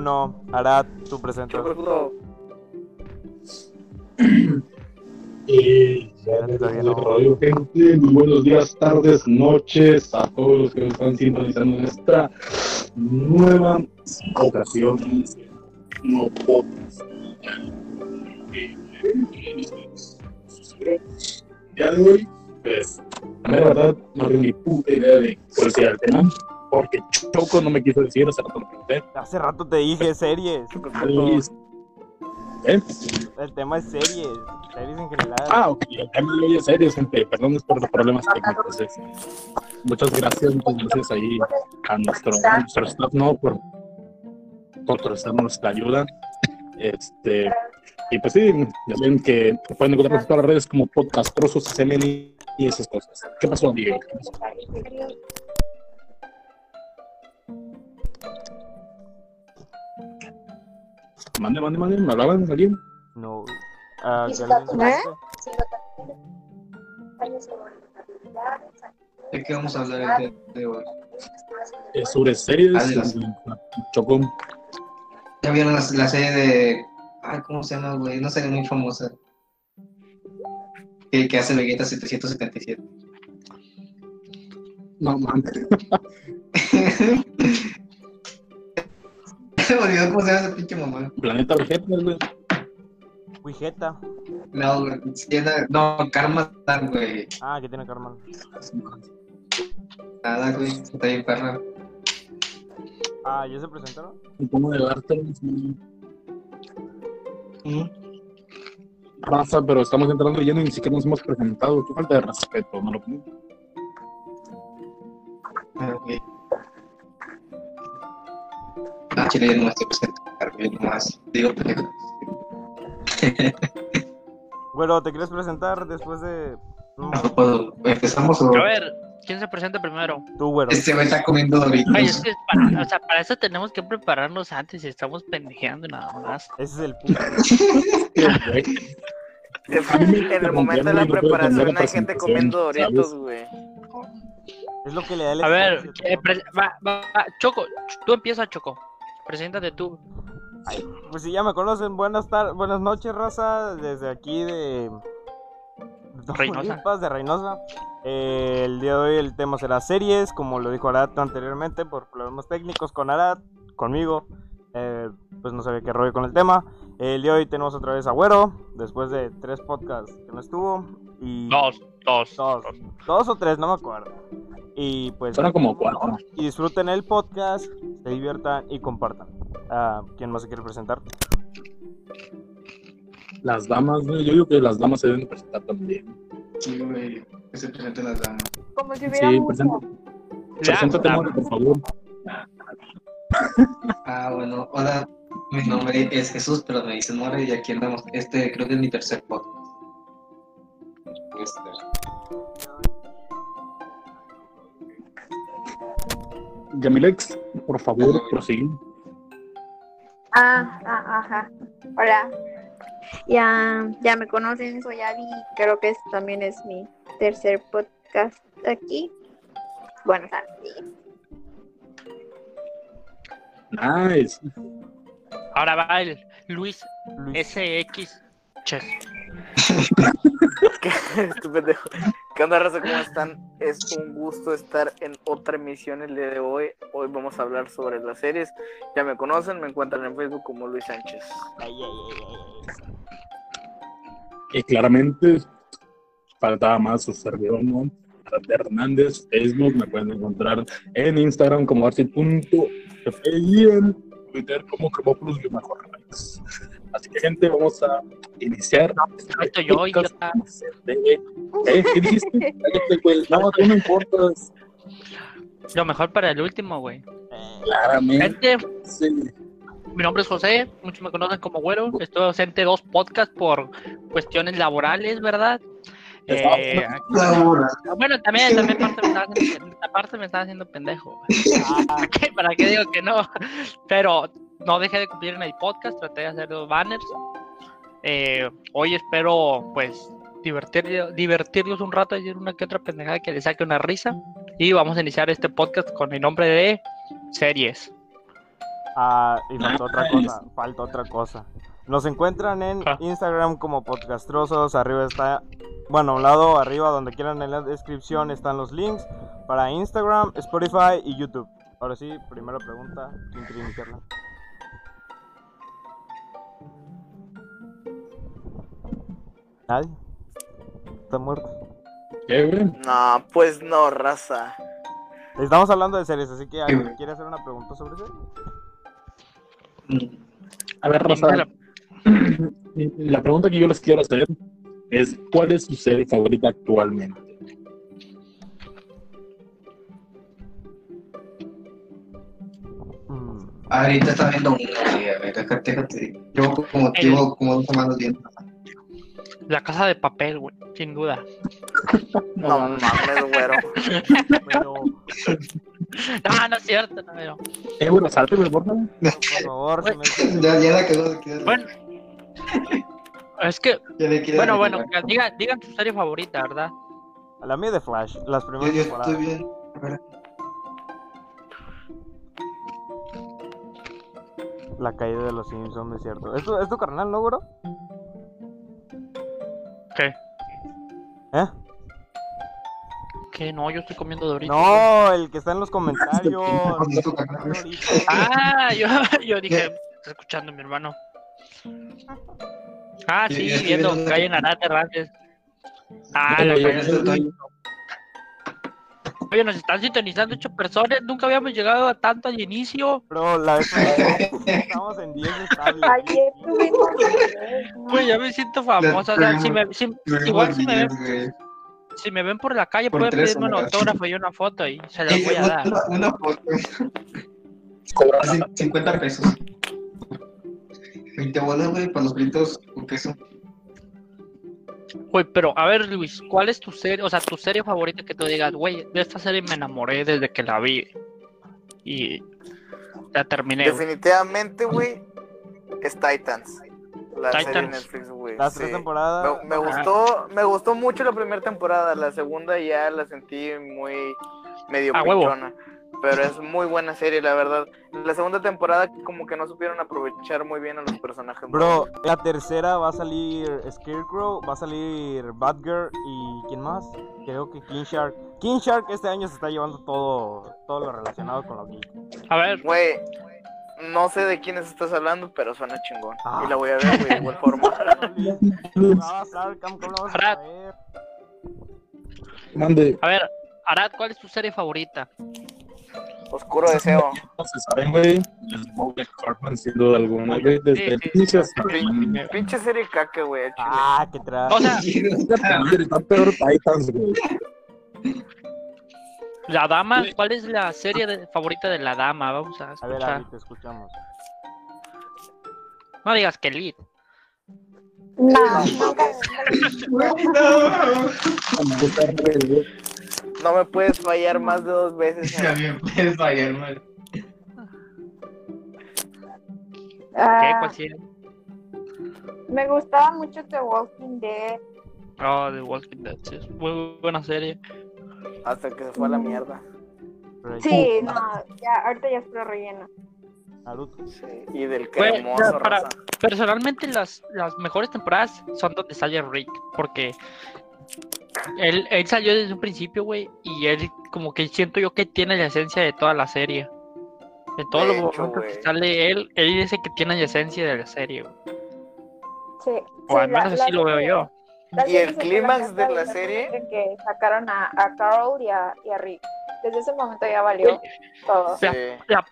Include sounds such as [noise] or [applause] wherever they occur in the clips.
uno. Arad, tu presento. Y ya les doy gente. Muy buenos días, tardes, noches a todos los que nos están sintonizando en esta nueva ocasión. No podcast. Ya de hoy, pues, la verdad, no tengo ni puta idea de cuál sea el tema, porque Choco no me quiso decir hace rato. ¿eh? Hace rato te dije series. ¿Eh? El tema es series. Series en general. Ah, ok, el tema de hoy es serio, gente. Perdón por los problemas técnicos. eh. Muchas gracias, muchas gracias ahí a nuestro, a nuestro staff, ¿no? Por, por prestarnos la ayuda. Este, y pues sí, ya saben que pueden encontrar en todas las redes como podcastrosos, SMN y esas cosas. ¿Qué pasó, Diego? ¿Qué pasó? Mande, mande, mande, ¿me hablaban alguien? No. Ah. ¿De qué vamos a hablar el día de hoy? Sobre series, Ah, de las- Chocó. ¿Ya vieron la, la serie de... Ay, ¿cómo se llama, güey? Una serie muy famosa. Que, que hace Vegeta 777. No, mames. [laughs] Se me olvidó cómo se llama esa pinche mamá. Planeta Vegeta, güey. Wigeta. No, güey. No, Karma, güey. Ah, que tiene Carmen. Nada, güey. Está bien perra. Ah, ¿ya se presentaron? Y como de darte raza, pero estamos entrando lleno y ni siquiera nos hemos presentado. Qué falta de respeto, ¿no lo creen? Ah, ok. Ah, chile, ya no me estoy presentando. Yo nomás digo pendejo. [laughs] Bueno, ¿te quieres presentar después de.? No, No puedo. ¿Empezamos o...? A ver, ¿quién se presenta primero? tú, güero. Este güey está comiendo Doritos. Ay, es que para, o sea, para eso tenemos que prepararnos antes y estamos pendejeando nada más. Ese es el punto. [laughs] En el momento de la preparación hay gente comiendo doritos, güey. Es lo que le da el A ver, eh, va, va, Choco, tú empieza, Choco. Preséntate tú. Pues si ya me conocen, buenas tardes, buenas noches, raza, desde aquí de Reynosa. De Reynosa. Eh, el día de hoy el tema será series, como lo dijo Arad anteriormente, por problemas técnicos con Arad, conmigo. Eh, pues no sabía qué rollo con el tema. El día de hoy tenemos otra vez a Güero, después de tres podcasts que no estuvo. Y Dos, dos, Dos. o tres, no me acuerdo. Y pues Suena como cuatro. y disfruten el podcast, se diviertan y compartan. Ah, ¿Quién más se quiere presentar? Las damas, yo digo que las damas se deben presentar también. Sí, güey. Que se presenten las damas. Como si hubiera Sí, mucho. preséntate, por favor. Ah, bueno. Hola. Mi nombre es Jesús, pero me dicen More y aquí andamos. Este creo que es mi tercer podcast. Este, Yamilex, por favor, prosigue. Ah, ah, ajá. Hola. Ya, ya me conocen, soy Abby. Creo que este también es mi tercer podcast aquí. Buenas tardes. Nice. Ahora va el Luis Luis. SX Chess. [laughs] ¿Qué, pendejo. ¿Qué onda, raza? ¿Cómo están? Es un gusto estar en otra emisión el día de hoy. Hoy vamos a hablar sobre las series. Ya me conocen, me encuentran en Facebook como Luis Sánchez. Ay, ay, ay, ay, ay. Y claramente faltaba más su servidor, ¿no? Hernández, Facebook, me pueden encontrar en Instagram como arci.f y en Twitter como Cremopulus y mejor. Así que gente, vamos a iniciar. este estoy yo, se debe. ¿Eh? ¿Qué dijiste? [laughs] No, tú no importas. Lo mejor para el último, güey. Claramente. Gente, sí. mi nombre es José, muchos me conocen como Güero. Estoy ausente de dos podcasts por cuestiones laborales, ¿verdad? Eh, bueno, también, también parte me estaba haciendo, aparte me estaba haciendo pendejo. ¿Para [laughs] qué? ¿Para qué digo que no? Pero no dejé de cumplir en el podcast, traté de hacer los banners. Eh, hoy espero, pues, divertir, divertirlos un rato, decir una que otra pendejada que les saque una risa. Y vamos a iniciar este podcast con el nombre de series. Ah, y faltó otra [laughs] cosa, falta otra cosa. Nos encuentran en Ah. Instagram como podcastrosos, arriba está, bueno, a un lado, arriba, donde quieran en la descripción están los links para Instagram, Spotify y YouTube. Ahora sí, primera pregunta, ¿quién quiere iniciarla? ¿Nadie? ¿Está muerto? ¿Qué, güey? No, pues no, raza. Estamos hablando de series, así que Sí, ¿alguien quiere hacer una pregunta sobre series? A ver, Venga, la pregunta que yo les quiero hacer es: ¿cuál es su serie favorita actualmente? Mm, Ahorita está viendo una, güey, a ver, déjate, déjate. Yo como llevo como dos semanas viendo. La casa de papel, güey, sin duda. No mames, güero. pero, No, no es cierto, no, no. Eh, bueno, salte, güey, por favor. por favor, se me- Ya, ya la quedó. Bueno, es que, bueno, bueno, digan, digan su serie favorita, ¿verdad? a la mía de Flash, las primeras yo temporadas. estoy bien. La caída de los Simpsons, es cierto. ¿Es tu, es tu carnal, no, bro? ¿Qué? ¿Eh? Que no, yo estoy comiendo Doritos. No, el que está en los comentarios. Ah, yo, yo dije, está escuchando mi hermano. Ah, sí, viendo viendo- Calle Narate Rantes. Ah, la calle Oye, nos están sintonizando ocho personas. Nunca habíamos llegado a tanto al inicio. Bro, la vez [laughs] estábamos en 10 estables. Ayer tuvimos. Pues ya me siento famosa. O sea, si me, si- igual si me, ven, si me ven por la calle, pueden pedirme un autógrafo y una foto y se las Eh, voy a dar. Una, foto. Cobra Así, 50 pesos. 20 bolas, güey, para los fritos con queso. Güey, pero a ver, Luis, ¿cuál es tu serie? O sea, tu serie favorita que tú digas, güey, de esta serie me enamoré desde que la vi. Y la terminé. Definitivamente, güey, es Titans. La serie de Titans. Netflix, güey. Las sí. tres temporadas. Me, me gustó, me gustó mucho la primera temporada, la segunda ya la sentí muy medio A huevo. Pero es muy buena serie, la verdad. La segunda temporada como que no supieron aprovechar muy bien a los personajes. Bro, la tercera va a salir Scarecrow, va a salir Batgirl y ¿quién más? Creo que King Shark. King Shark este año se está llevando todo, todo lo relacionado con lo geek. A ver, Güey, no sé de quiénes estás hablando, pero suena chingón. Ah. Y la voy a ver, güey, de igual forma. Jugaba Sarkam, ¿cómo lo vas a Arad. a ver, Arad, ¿cuál es tu serie favorita? Oscuro deseo. [laughs] no se saben, güey. Sin duda alguna, güey. Desde el inicio hasta el Pin- Pinche serie caca, güey. Ah, qué tra... O sea, [laughs] Está peor Titans, güey. la dama, ¿cuál es la serie de- favorita de la dama? Vamos a A ver, escuchar. Te escuchamos. No digas que Lead. No, Rebel, güey. No me puedes fallar más de dos veces. [laughs] Ya bien, puedes fallar. ¿Qué? Ah, me gustaba mucho The Walking Dead. Oh, The Walking Dead, sí, es muy buena serie. Hasta que se fue a la mierda. Sí, no, ya, ahorita ya es pro relleno. Sí. Y del cremoso, ya, para- raza. Personalmente las, las mejores temporadas son donde sale Rick, porque él, él salió desde un principio, güey, y él como que siento yo que tiene la esencia de toda la serie. De todos los momentos que sale él, él dice que tiene la esencia de la serie, güey. Sí. O sí, al menos la- la así lo veo yo. Y el clímax de la serie- que sacaron a, a Carl y a, y a Rick. Desde ese momento ya valió todo. Sí. La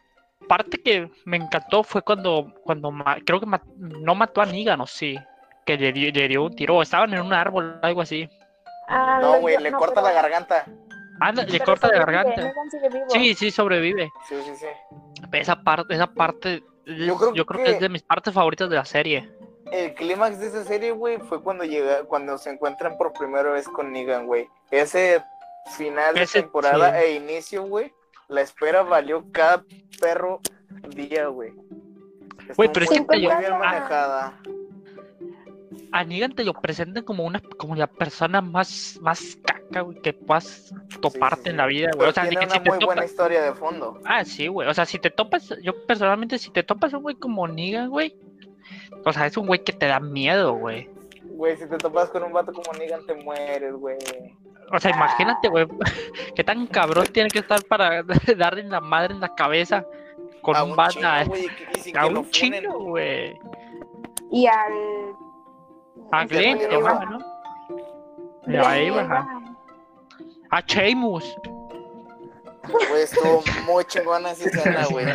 parte que me encantó fue cuando, cuando ma- creo que ma- no mató a Negan, o sí, que le dio, le dio un tiro, estaban en un árbol, algo así. Ah, No, güey, le no, corta la garganta. Anda, le pero corta la garganta. Sí, sí, sobrevive. Sí, sí, sí. Esa parte, esa parte, es- Yo creo que... que- es de mis partes favoritas de la serie. El clímax de esa serie, güey, fue cuando llega, cuando se encuentran por primera vez con Negan, güey. Ese final de temporada sí. e inicio, güey, la espera valió cada perro día, güey. Güey, pero es muy, que bien manejada. A Negan te lo presentan como una, como la persona más, más caca güey, que puedas toparte sí, en la vida, güey. O sea, tiene que si una te muy buena historia de fondo. Ah, sí, güey. O sea, si te topas, yo personalmente, si te topas un güey como Negan, güey. O sea, es un güey que te da miedo, güey. Güey, si te topas con un vato como Negan, te mueres, güey. O sea, imagínate, güey, [laughs] qué tan cabrón tiene que estar para [laughs] darle la madre en la cabeza con a un y sin a un chingo, güey. Y al. A este Glenn, llamaba. ¿no? Glenn A y Abraham. A Sheamus. Güey, estuvo muy chingona esa escena, güey.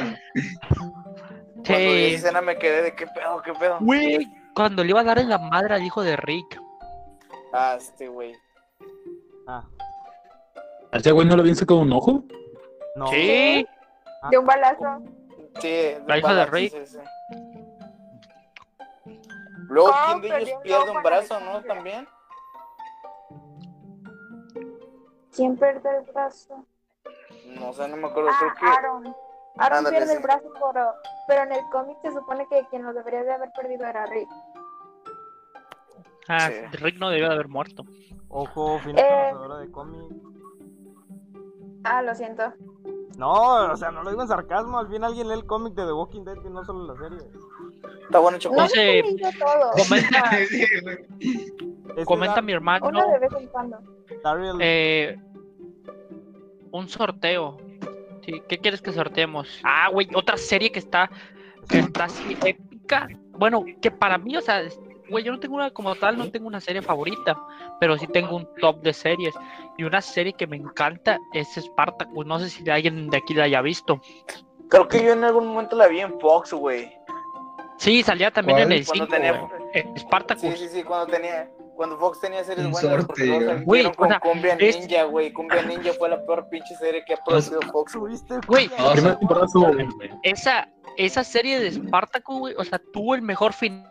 Cuando vi esa escena me quedé de qué pedo, qué pedo. Güey, cuando le iba a dar en la madre al hijo de Rick. Ah, este, güey. Ah, ¿A ese güey no le viene con un ojo? no. Sí. De un balazo. Sí, de La hija de Rick. sí, sí. Luego, Ah, ¿quién de ellos pierde un brazo, no? También. ¿Quién pierde el brazo? No sé, no me acuerdo. Ah, Creo que. Aaron. Aaron Ándale, pierde el brazo, pero, pero en el cómic se supone que quien lo debería de haber perdido era Rick. Ah, Sí. Rick no debió de haber muerto. Ojo, fin Eh. conocedora de cómic. Ah, lo siento. No, o sea, no lo digo en sarcasmo. Al fin alguien lee el cómic de The Walking Dead y no solo la serie. Está bueno, No Choco. sé. he leído todo. [laughs] Comenta, mi hermano Uno de vez en cuando. Daryl- eh, un sorteo. Sí, ¿Qué quieres que sorteemos? Ah, güey, otra serie que está, que está así épica. Bueno, que para mí, o sea, güey, yo no tengo una, como tal, no tengo una serie favorita, pero sí tengo un top de series. Y una serie que me encanta es Spartacus. No sé si alguien de aquí la haya visto. Creo que yo en algún momento la vi en Fox, güey. Sí, salía también ¿Cuál? en el Cuando 5, tenía- Eh, Spartacus. Sí, sí, sí, cuando tenía. Cuando Fox tenía series buenas, Güey, o con sea, Cumbia es- Ninja, güey. Cumbia Ninja fue la peor pinche serie que ha producido Fox, güey. Esa, esa serie de Spartacus, güey, o sea, tuvo el mejor final,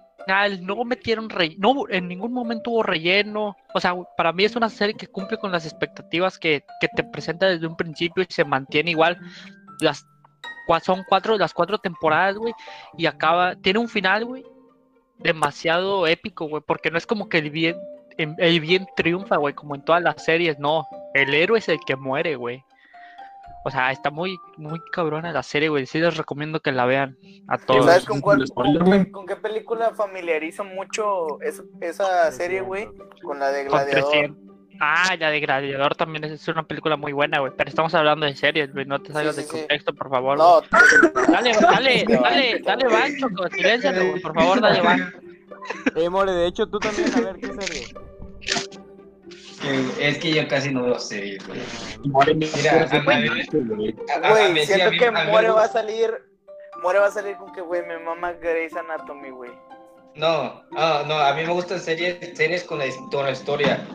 no metieron relleno, no, en ningún momento hubo relleno, o sea, para mí es una serie que cumple con las expectativas que, que te presenta desde un principio y se mantiene igual, las son cuatro, las cuatro temporadas, güey, y acaba, tiene un final, güey, demasiado épico, güey, porque no es como que el bien, el bien triunfa, güey, como en todas las series, no, el héroe es el que muere, güey. O sea, está muy, muy cabrona la serie, güey. Sí les recomiendo que la vean a todos. ¿Sabes con cuál? Con, qué- con qué película familiariza mucho esa, esa serie, güey? Con la de Con Gladiador. 300. Ah, la de Gladiador también es, una película muy buena, güey. Pero estamos hablando de series, güey. No te salgas sí, de sí. contexto, por favor. No, güey. Dale, dale, dale, dale, van, Choco. Siléncialo, güey. Por favor, dale, van. Eh, More, de hecho tú también, a ver, ¿qué serie? Eh, Es que yo casi no veo series, güey. More, Mira, güey. A- a- a güey, mí sí, siento que More va a salir. More va a salir con que, güey, me mama Grey's Anatomy, güey. No, ah, no, a mí me gustan series, series con la, con la historia.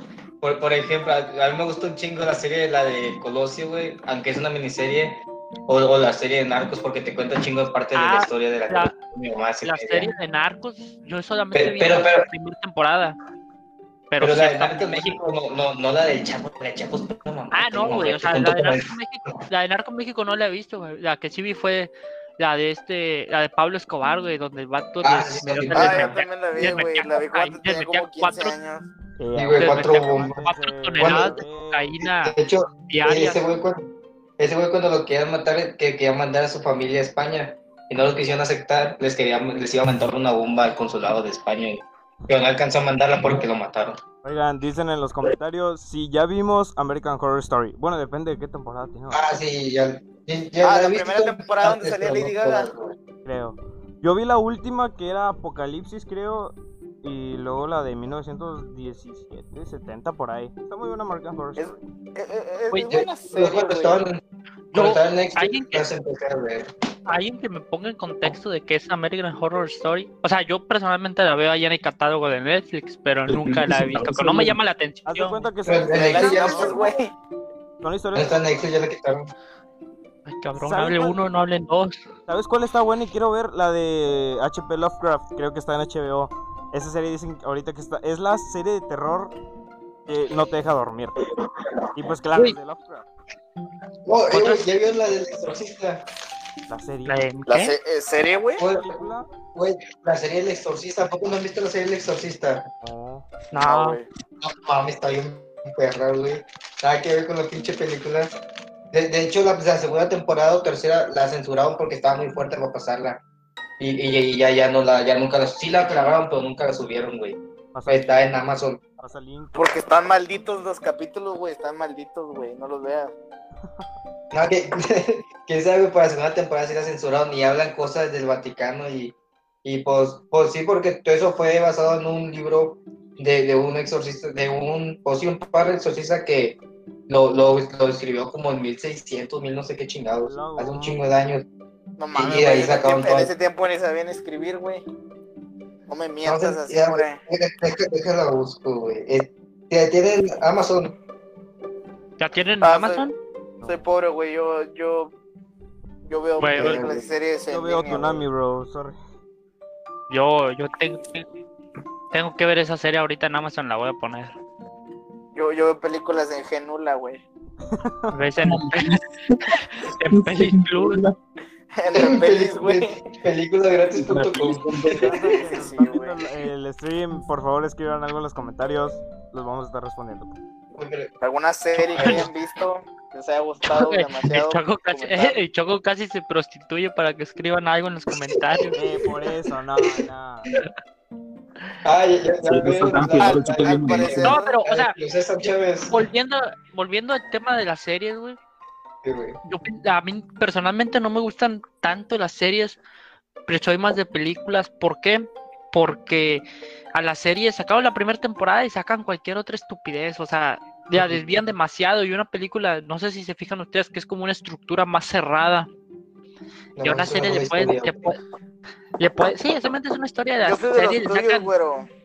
Por, por ejemplo, a, mí me gusta un chingo la serie, la de Colosio, güey, aunque es una miniserie, o, o la serie de Narcos, porque te cuenta un chingo de parte de Ah, la historia de la, la- mi mamá se La quería. serie de Narcos, yo solamente Pero- vi pero- la pero- primera temporada. Pero, Pero sí la de Narcos México, no, no, no la del Chapo, la de Chapo es una mamá. Ah, no, güey. O sea, la de Narcos México, la de Narcos México no la he visto, güey. La que sí vi fue la de este, la de Pablo Escobar, güey, donde el vato Ah, sí, sí. Ah, yo también la vi, güey. La vi cuando tenía como 15 cuatro- años. Sí, güey, les cuatro metía bombas. cuatro toneladas de cocaína De hecho, diarias. ese güey cuando, ese güey cuando lo querían matar, que quería mandar a su familia a España y no lo quisieron aceptar, les quería, les iba a mandar una bomba al consulado de España, y- pero no alcanzó a mandarla porque lo mataron. Oigan, dicen en los comentarios si ya vimos American Horror Story. Bueno, depende de qué temporada tiene, Ah, sí, ya. ya- ya Ah, la visto, primera temporada donde salía pero Lady Gaga. creo. Yo vi la última que era Apocalipsis, creo. Y luego la de 1917, 70 por ahí. Está muy buena American Horror Es, Story. eh, eh, es buena serie, estaba en, Netflix, alguien que- las empecé a ver. Alguien que me ponga en contexto de qué es American Horror Story. O sea, yo personalmente la veo ahí en el catálogo de Netflix, pero nunca la he visto. que No me llama la Haz de atención. cuenta que Pero no- güey. son historias. en Netflix, ya la quitaron. Ay, cabrón, ¿Sabes hable cuál? uno, no hablen dos. ¿Sabes cuál está buena y quiero ver? La de HP Lovecraft. Creo que está en HBO. Esa serie dicen ahorita que está. Es la serie de terror que no te deja dormir. Y pues claro, Uy. de Lovecraft. Oh, eh, ya vio la del exorcista. La serie. ¿La de La se- eh, serie, güey. Güey, película? güey, la serie del exorcista. ¿A poco no has visto la serie del exorcista? No. No, No, güey. No mames, está bien perra, güey. Nada que ver con la pinche película. De, de hecho, la, la segunda temporada o tercera la censuraron porque estaba muy fuerte para pasarla. Y, y, y ya, ya no la, ya nunca la, sí la grabaron, pero nunca la subieron, güey. Pasa, Está en Amazon. Porque están malditos los capítulos, güey. Están malditos, güey. No los veas. [laughs] No, que, [laughs] quién sabe, para la segunda temporada sí la censuraron y hablan cosas del Vaticano y, y pues, pues sí, porque todo eso fue basado en un libro de, de un exorcista, de un, pues sí, un padre exorcista que lo, lo, lo escribió como en 1600, mil no sé qué chingados, hace un chingo de años. No mames, Y ahí. En, tiempo- en ese tiempo ni sabían escribir, güey. No me mientas Entonces, así, ya, güey. Déjala busco, güey. Eh, Tienen Amazon. ¿Ya tienen Ah, Amazon? Soy pobre, güey. Yo, yo, yo veo Güey, películas y series Yo en veo línea, Tsunami, bro. Sorry. Yo, yo tengo, tengo que ver esa serie ahorita en Amazon, la voy a poner. Yo, yo veo películas en Genula, güey. ¿Ves en, [laughs] en Pelis Plus? [laughs] En Pelis, güey. El stream, por favor escriban algo en los comentarios. Los vamos a estar respondiendo. ¿Alguna serie que hayan visto que les haya gustado El demasiado? Choco, casi, comentar? el Choco casi se prostituye para que escriban algo en los comentarios. Eh, por eso, no, no. Ah, ya, ya, no pero, o sea, volviendo, volviendo al tema de las series, güey. Güey. yo a mí personalmente no me gustan tanto las series, pero soy más de películas. ¿Por qué? Porque a las series sacaron la primera temporada y sacan cualquier otra estupidez, o sea, ya desvían demasiado y una película, no sé si se fijan ustedes que es como una estructura más cerrada y a una serie le pueden, le puede- le puede- sí, solamente es una historia de Yo la soy de los serie, le tuyos, sacan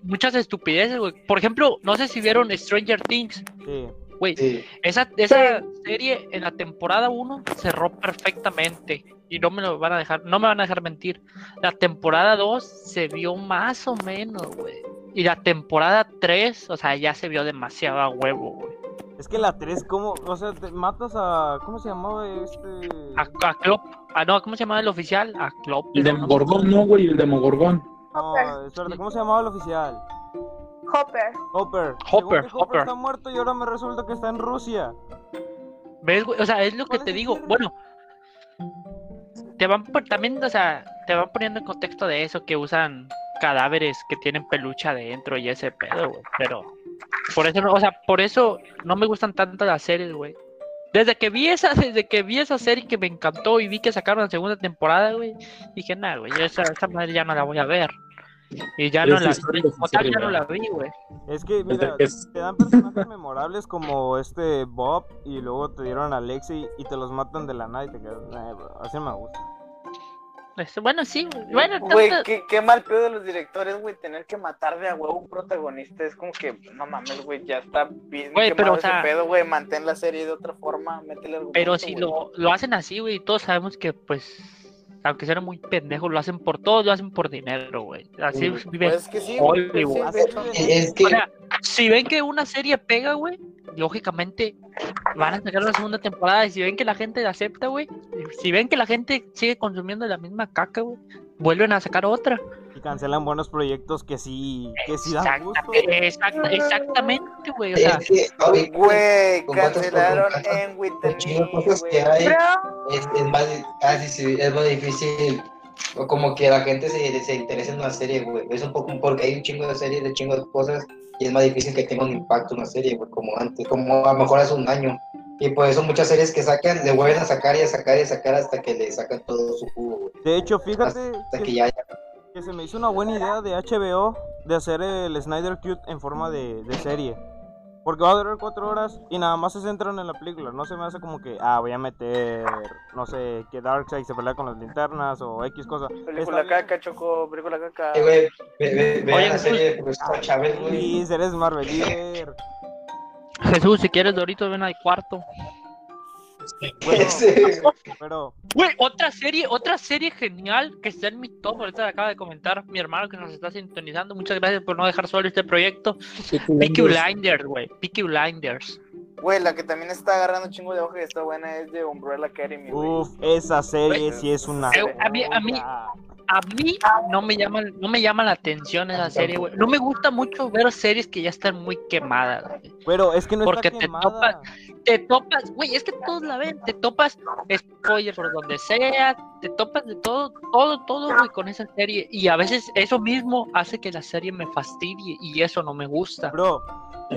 muchas estupideces, güey. Por ejemplo, no sé si vieron Stranger Things, Sí. Güey. Sí. Esa, esa serie en la temporada 1 cerró perfectamente y no me lo van a dejar, no me van a dejar mentir. La temporada 2 se vio más o menos, güey. Y la temporada 3, o sea, ya se vio demasiado a huevo, güey. Es que la 3, ¿cómo? O sea, te matas a. ¿Cómo se llamaba este? A, a Klopp, ah, no, ¿cómo se llamaba el oficial? A Klopp. El. Demogorgón, no, güey, el Demogorgón. No, espérate, ¿cómo se llamaba el oficial? Hopper. Hopper. Hopper, Hopper. está muerto y ahora me resulta que está en Rusia. ¿Ves, güey? O sea, es lo que ¿Cuál te digo. Bueno, te van también, o sea, te van poniendo en contexto de eso que usan cadáveres que tienen peluche adentro y ese pedo, güey. Pero por eso, no- o sea, por eso no me gustan tanto las series, güey. Desde que vi esa, desde que vi esa serie que me encantó y vi que sacaron la segunda temporada, güey, dije, nada, güey, yo esa, esa madre ya no la voy a ver. Y ya no la, como tal, ya no la vi, güey. Es que, mira, es- te dan personajes memorables como este Bob y luego te dieron a Lexi y te los matan de la nada y te quedas. "Eh, bro, así no me gusta. Este, Bueno, sí, güey. Bueno, Güey, tanto- qué, qué mal pedo de los directores, güey, tener que matar de a huevo un protagonista. Es como que, no mames, güey, ya está bien Güey, pero, o ese sea- pedo, güey. Mantén la serie de otra forma, métele Pero si lo, lo hacen así, güey, todos sabemos que, pues, aunque sean muy pendejos, lo hacen por todos, lo hacen por dinero, güey. Así Sí, viven. Pues es que sí, güey, pues sí, Hollywood. de hecho. Es que O sea, si ven que una serie pega, güey, lógicamente van a sacar la segunda temporada. Y si ven que la gente la acepta, güey, si ven que la gente sigue consumiendo la misma caca, güey, vuelven a sacar otra. Y cancelan buenos proyectos que sí, que sí dan gusto. exacta- exactamente, güey. O sea, es que ahorita, Güey, cancelaron en With es, más, ah, es más difícil. o Como que la gente se, se interese en una serie, güey. Es un poco porque hay un chingo de series, de chingo de cosas, y es más difícil que tenga un impacto una serie, güey, como antes, como a lo mejor hace un año. Y por eso muchas series que sacan, le vuelven a sacar y a sacar y a sacar hasta que le sacan todo su jugo, güey. De hecho, fíjate Hasta que que, ya, que se me hizo una buena idea de HBO de hacer el Snyder Cut en forma de, de serie. Porque va a durar cuatro horas y nada más se centran en la película. No se me hace como que, ah, voy a meter, no sé, que Darkseid se pelea con las linternas o X cosa. Película caca, Choco, película caca. eh, güey, ve, ve, ve Oye, la Jesús. serie de Profesor Chávez, güey. Luis, eres Marvelier. Jesús, si quieres, Dorito, ven al cuarto. Bueno, [laughs] Ese- pero Güey, otra serie, otra serie genial que está en mi top, ahorita acaba de comentar mi hermano que nos está sintonizando. Muchas gracias por no dejar solo este proyecto. Peaky Blinders, güey. Peaky Blinders. Güey, la que también está agarrando chingo de hoja y está buena es de Umbrella Academy, güey. Uf, esa serie sí es una. Eh, a mí- a mí- a mí no me llama, no me llama la atención esa serie, güey. No me gusta mucho ver series que ya están muy quemadas, güey. Pero es que no Porque está te quemada. topas, te topas, güey, es que todos la ven, te topas spoilers por donde sea, te topas de todo, todo, todo, güey, con esa serie. Y a veces eso mismo hace que la serie me fastidie y eso no me gusta. Bro,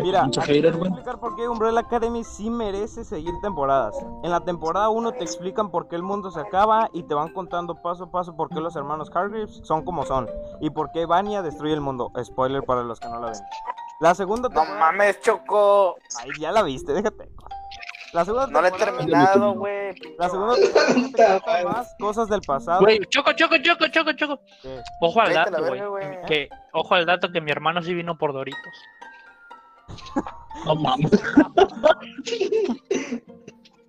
mira, Mucho aquí te voy a explicar por qué Umbrella Academy sí merece seguir temporadas. En la temporada 1 te explican por qué el mundo se acaba y te van contando paso a paso por qué los hermanos Hargreaves son como son y por qué Vanya destruye el mundo. Spoiler para los que no la ven. La segunda No mames, Choco. Ay, ya la viste, déjate. La segunda No la he terminado, güey. La segunda temporada te cuenta más cosas del pasado. Güey, choco, choco, choco, choco, choco. Ojo al Cállate la dato, verga, güey. güey. Que, ojo al dato que mi hermano sí vino por Doritos. No mames. [laughs]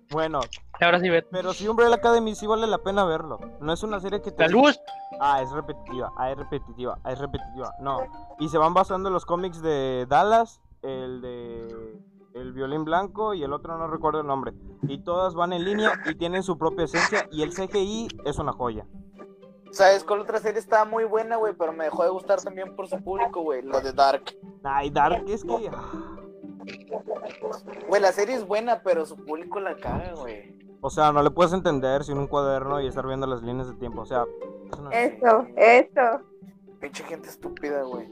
Bueno, ahora sí ve. pero sí Umbrella Academy sí vale la pena verlo. No es una serie que te La luz. Ah, es repetitiva, ah, es repetitiva, ah, es repetitiva. No. Y se van basando en los cómics de Dallas, el de el violín blanco y el otro no recuerdo el nombre. Y todas van en línea y tienen su propia esencia y el CGI es una joya. ¿Sabes cuál otra serie estaba muy buena, güey? Pero me dejó de gustar también por su público, güey. Lo de Dark. Ay, Dark es que ah, Güey, la serie es buena, pero su público la caga, güey. o sea, no le puedes entender sin un cuaderno y estar viendo las líneas de tiempo, o sea, eso no es- Eso, eso. Pinche gente estúpida, güey.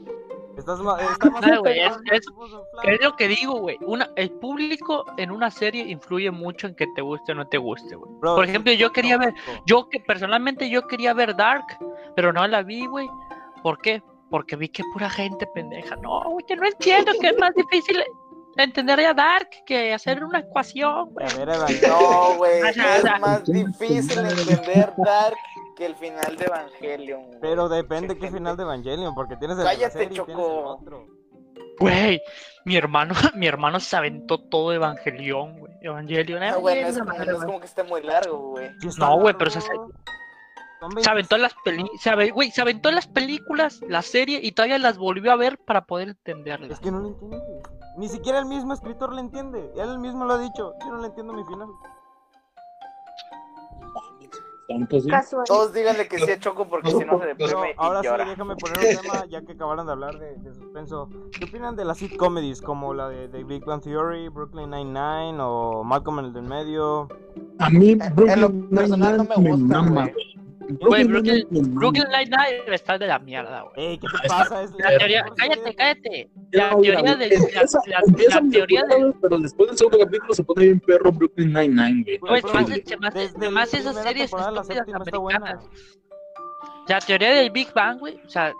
Estás más, estás más No, güey, es- enfocado en es- tipos de ¿Qué es flan. lo que digo, güey? El público en una serie influye mucho en que te guste o no te guste, güey. Por ejemplo, yo quería ver, yo que personalmente yo quería ver Dark, pero no la vi, güey. ¿Por qué? Porque vi que pura gente pendeja. No, güey, que no entiendo que es más difícil entender a Dark que hacer una ecuación, güey. No, güey. [laughs] Es más difícil entender Dark que el final de Evangelion. güey. Pero depende Pinche qué gente. final de Evangelion, porque tienes el Cállate, serie y tienes el Choco. otro. Güey, mi hermano, [laughs] mi hermano se aventó todo Evangelion, güey. Evangelion, eh, No, güey, no es, como, madre, no es güey. como que esté muy largo, güey. No, güey, pero se Se aventó las peli se, ave- güey, se aventó las películas, la serie y todavía las volvió a ver para poder entenderlas. Es que no lo entiende. Ni siquiera el mismo escritor le entiende. Él mismo lo ha dicho. Yo no le entiendo mi final. Tanto. Todos díganle que sí a Choco porque si no se Pero deprime ahora sí, déjame poner un tema, ya que acabaron de hablar de, de suspenso. ¿Qué opinan de las sitcomedies como la de, de Big Bang Theory, Brooklyn Nine-Nine o Malcolm en el del medio? A mí, en lo Brooklyn personal no me Nine-Nine gusta, mama, güey. Brooklyn-. Brooklyn Nine-Nine está de la mierda, güey. Ey, ¿qué te pasa? Es La teoría, cállate, cállate. La mira, teoría güey, de la, empieza- la- empieza la muy teoría de culero, Pero después del segundo capítulo se pone bien perro Brooklyn Nine-Nine, güey. Güey, Bro, más, me hace esas series estúpidas americanas. La teoría del Big Bang, güey, o sea,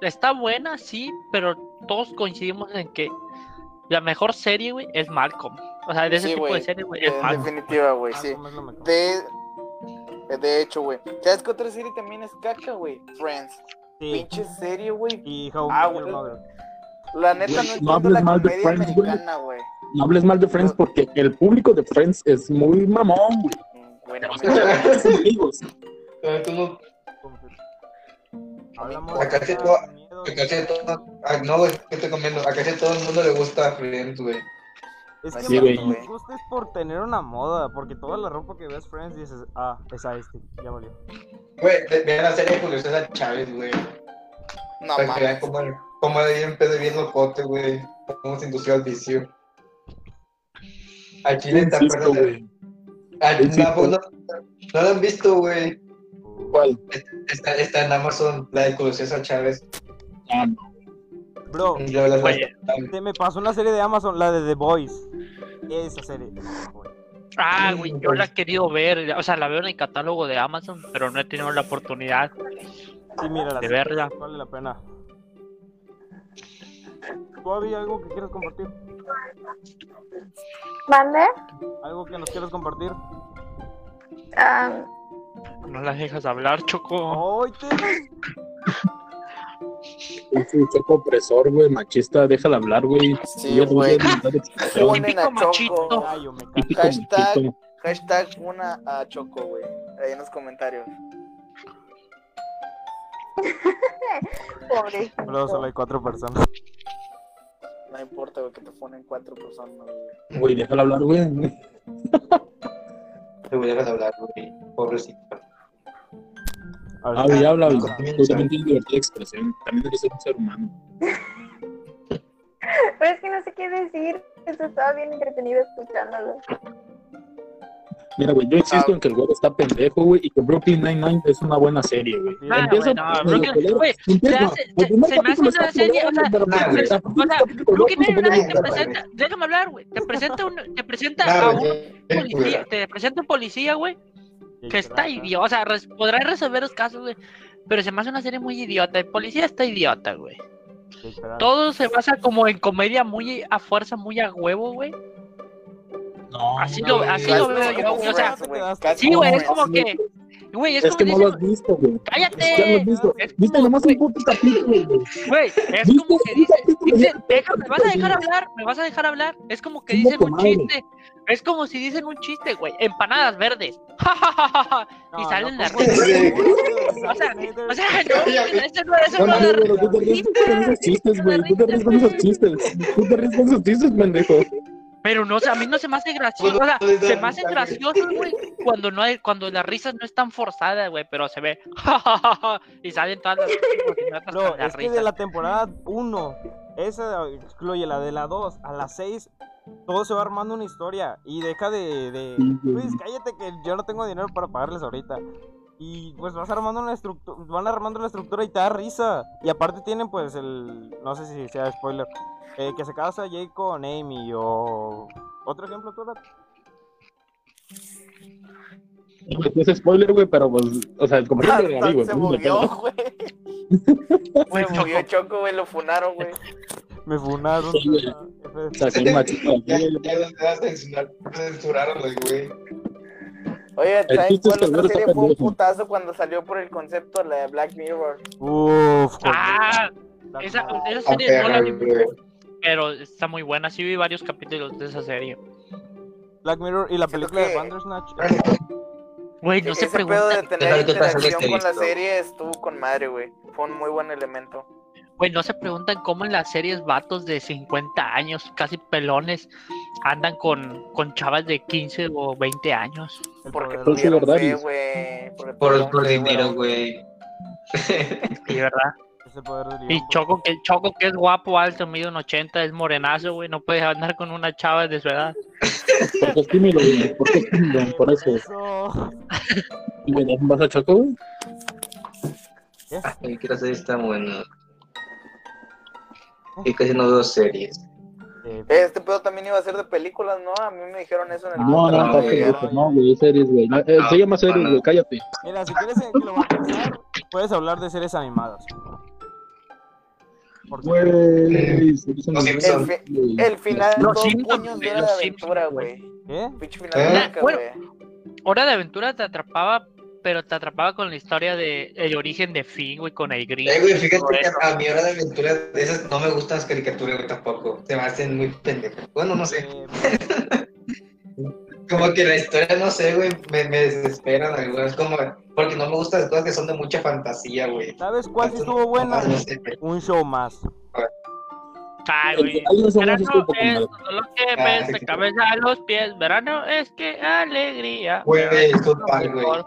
está buena, sí, pero todos coincidimos en que la mejor serie, güey, es Malcolm. O sea, de ese Sí, tipo de serie, güey, es En Malcolm. definitiva, güey, sí. Malcolm es lo mejor. De, de hecho, güey. ¿Sabes qué otra serie también es caca, güey? Friends. Sí. Pinche serie, güey. Y How I Ah, Your güey. Mother. La neta no No entiendo hables la mal de comedia Friends, güey. americana, güey. No hables mal de Friends porque el público de Friends es muy mamón, güey. Bueno, amigos. Pero tú no, Hablamos Acá de todo- miedo. acá todo, no, güey, ¿qué estoy comiendo? Acá todo el mundo le gusta Friends, güey. Es que Sí, lo güey. que les gusta es por tener una moda, porque toda la ropa que ves Friends dices, ah, es a este, ya valió. Güey, ve- vean la serie de Julio César Chávez, güey. no Para que vean cómo, cómo ahí en pedo bien locote, güey. Cómo se indució al vicio. Al chile está perdiendo. No, no, no lo han visto, güey. ¿Cuál? Está, está en Amazon, la de Julio César Chávez. Ah, no. Bro, Oye. te me pasó una serie de Amazon, la de The Boys. Esa serie. Ah, güey, yo la he querido ver, o sea, la veo en el catálogo de Amazon, pero no he tenido la oportunidad. Sí, mira, la De serie verla. vale la pena. ¿Tú había algo que quieras compartir? ¿Mande? ¿Algo que nos quieras compartir? Ah, No las dejas hablar, Choco. ¡Ay, te... Es un choco opresor, güey, machista, déjala hablar, güey. Sí, güey. Ponen a [laughs] Típico machito. Choco. Hashtag. Hashtag una a Choco, güey. Ahí en los comentarios. pobre. Bro, solo hay cuatro personas. No importa, güey, que te ponen cuatro personas, güey. Güey, déjala hablar, güey. Te voy a dejar hablar, güey. Pobrecito. Habla y habla, güey. Ah, Tú también tienes libertad de expresión. También eres un ser humano. Pero es que no sé qué decir. Esto estaba bien entretenido escuchándolo. Mira, güey, yo insisto en que el güey está pendejo, güey, y que Brooklyn Nine-Nine es una buena serie, güey. Ah, Empieza güey, no, Brooklyn- güey, se me hace una serie, culero, o sea, o sea, Brooklyn Nine-Nine te presenta, déjame hablar, güey, te presenta un, te presenta a un güey, policía, te presenta un policía, güey, que está idiota, o sea, res- podrá resolver los casos, güey, pero se me hace una serie muy idiota, el policía está idiota, güey. Todo se basa como en comedia muy a fuerza, muy a huevo, güey. No, Así no, lo, así lo veo yo, güey, o sea, sí, güey, es como que, güey, es, Es como que no dice, lo has visto, güey. Es que ya lo cállate, has visto. Es Viste como, nomás güey. un puto capítulo, güey. güey, es ¿Viste como que dice, capítulo? dice, deja, me vas a dejar hablar, me vas a dejar hablar, es como que dicen un madre. chiste, es como si dicen un chiste, güey, empanadas verdes, [laughs] y salen las pues, Sí. [laughs] O sea, o sea, [laughs] no, eso no, eso No, no no, tú te ríes con esos chistes, güey. Tú te ríes con esos chistes. Tú te ríes con esos chistes, pendejo. Pero no, o sea, a mí no se me hace gracioso, o sea, se me hace gracioso, güey, cuando no hay, cuando las risas no están forzadas, güey, pero se ve, [laughs] y salen todas las No, las es que de risas. la temporada 1, esa excluye la de la 2, a la 6, todo se va armando una historia. Y deja de. de. Luis, cállate que yo no tengo dinero para pagarles ahorita. Y pues vas armando una estructura, van armando la estructura y te da risa. Y aparte tienen pues el, no sé si sea spoiler, eh, que se casa Jake con Amy o... ¿Otro ejemplo, tú? Rat? Es spoiler, güey, pero pues, o sea, el comentario de ahí, güey. [laughs] Se pues, movió, güey. Güey, Se movió Choco, güey, lo funaron, güey. Me funaron. Sí, güey. O sea, soy [laughs] machista, Ya, censuraron güey. Oye, ¿sabes cuál otra serie fue un putazo cuando salió por el concepto la de Black Mirror? Uf, Ah, esa, esa serie no la vi, pero está muy buena, sí vi varios capítulos de esa serie. Black Mirror y la Siento película de que- Bandersnatch. [laughs] Güey, no se Ese pedo pregunta, de Déjame tener interacción con la serie estuvo con madre, güey. Fue un muy buen elemento. güey, no se preguntan cómo en las series vatos de 50 años, casi pelones, andan con, con chavas de 15 o 20 años. El Porque Pues sí, tuvieron fe, güey. Por, tuvieron por dinero, güey. Sí, ¿verdad? es el poder del Y Choco que, Choco que es guapo, alto, mide un 80, es morenazo, güey, no puedes andar con una chava de su edad. Porque es tímido, güey. Porque es tímido, por eso. Eso. ¿Y me das un vaso a choco, güey? Ay, quiero hacer esta buena. Y casi no veo series. Eh, Este pedo también iba a ser de películas, ¿no? A mí me dijeron eso en el No, no, no, no, güey. no, güey, es series, güey. No, eh, Se llama series, güey, cállate. Mira, si quieres globalizar, puedes hablar de series animadas. Güey, series Los animadas, El, final de Los dos puños de hora de aventura, güey. ¿Qué? Pinche final ¿Eh? de Bueno. güey. Hora de Aventura te atrapaba, pero te atrapaba con la historia de el origen de Finn, güey, con el gris. Eh, güey, fíjate que a mi hora de aventura, de esas no me gustan las caricaturas, güey, tampoco. Se me hacen muy pendejas. Bueno, no sé. Eh, [laughs] Como que la historia, no sé, güey, me, me desesperan algunas. Como, porque no me gustan las cosas que son de mucha fantasía, güey. ¿Sabes cuál estuvo buena? no sé, güey. Un show más. Me hace Verano es lo que Ah, ves de cabeza a los pies. Verano es que alegría. Güey, Verano es güey. no.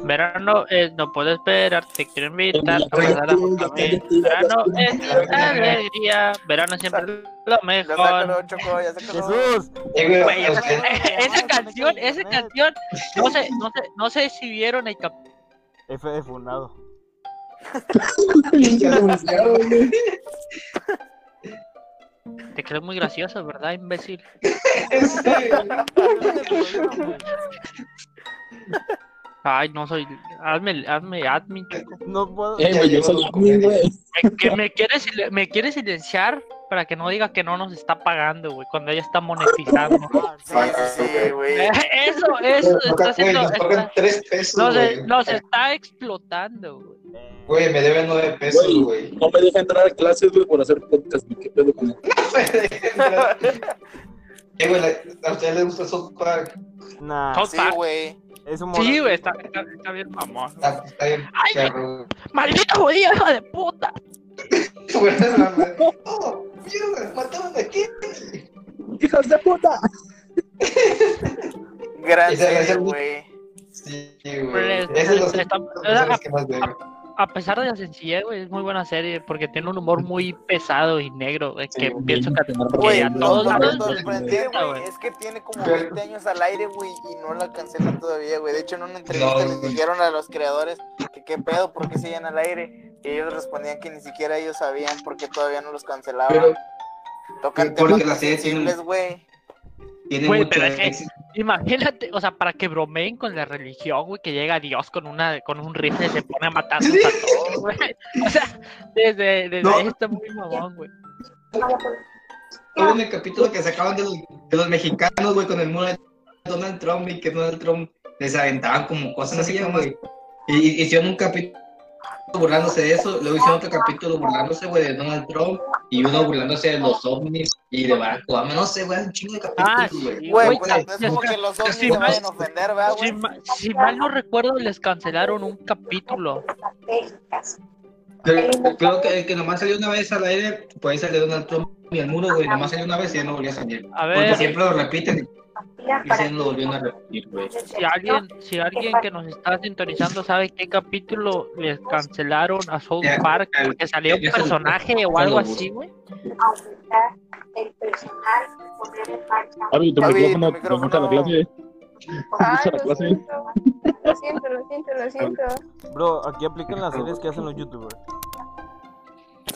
Verano es no puedo esperar, te quiero invitar a Güey, pasar a Verano es alegría. Verano siempre es lo mejor. Jesús. Eh, güey, Güey, o esa, canción, esa canción, no sé, no sé, no sé si vieron el cap F de funado. [laughs] Te crees muy gracioso, ¿verdad, imbécil? Ay, no soy, hazme, hazme admin, chico. No puedo. Eh, güey, yo soy admin, güey. Me, que me quiere, me quiere silenciar para que no diga que no nos está pagando, güey, cuando ella está monetizando. [laughs] Sí, güey. Eh, Eso, eso, Nos está haciendo, nos está- tres pesos, nos, güey. nos está explotando, güey. Güey, me deben nueve pesos, Güey. No me deja entrar a clases, güey, por hacer podcast. ¿Qué pedo con eso? [laughs] Eh, güey, ¿a ustedes les gusta South Park? Nah, South Sí, güey. es un Sí, güey, está, está, está bien mamón. Está, está bien Ay. ¡Maldita jodida, hija de puta! [laughs] Es la madre. ¡Oh, mierda! ¡Mataron a Kenny! ¡Hijas de puta! Serie, güey. Sí, güey. Pues, es. A pesar de la sencillez, güey, es muy buena serie porque tiene un humor muy pesado y negro, güey, que Sí, pienso que, bien, que Güey, a bien, todos lados güey, es que tiene como Pero- 20 años al aire, güey, y no la cancelan todavía, güey. De hecho, en una entrevista No, les dijeron a los creadores que qué pedo, por qué siguen al aire. Y ellos respondían que ni siquiera ellos sabían por qué todavía no los cancelaban. Pero Tocan porque temas la muy serie tiene un- sensibles, güey. Güey, pero es que- éxito. Imagínate, o sea, para que bromeen con la religión, güey, que llega Dios con una con un rifle y se pone a matar a todos, güey. O sea, desde, desde No. ahí está muy mamón, güey. Todo en el capítulo que sacaban de los, de los mexicanos, güey, con el muro de Donald Trump y que Donald Trump les aventaban como cosas así, güey. Y, y hicieron un capítulo burlándose de eso, luego hicieron otro capítulo burlándose, güey, de Donald Trump y uno burlándose de los ovnis y de Barack Obama. No sé, güey, un chingo de Ah, capítulos, güey. sí, Güey, güey, pues ya- no es ya- como que los ovnis se mal- vayan a ofender, ¿verdad, Si, ma- si mal no recuerdo, les cancelaron un capítulo. Creo, creo que el que nomás salió una vez al aire, puede salir Donald Trump y el muro, güey, nomás salió una vez y ya no volvió a salir. A Porque ver, siempre lo repiten y siempre lo volvieron a repetir, güey. si alguien, si alguien que nos está sintonizando sabe qué capítulo les cancelaron a South Ya, Park porque salió un se- personaje o algo así, güey. Javi, tu Javi, micrófono, tu te gusta la micrófono. clase. Ay, Gusta la lo clase. siento. Lo siento, lo siento, lo siento. Bro, aquí aplican las series que hacen los youtubers.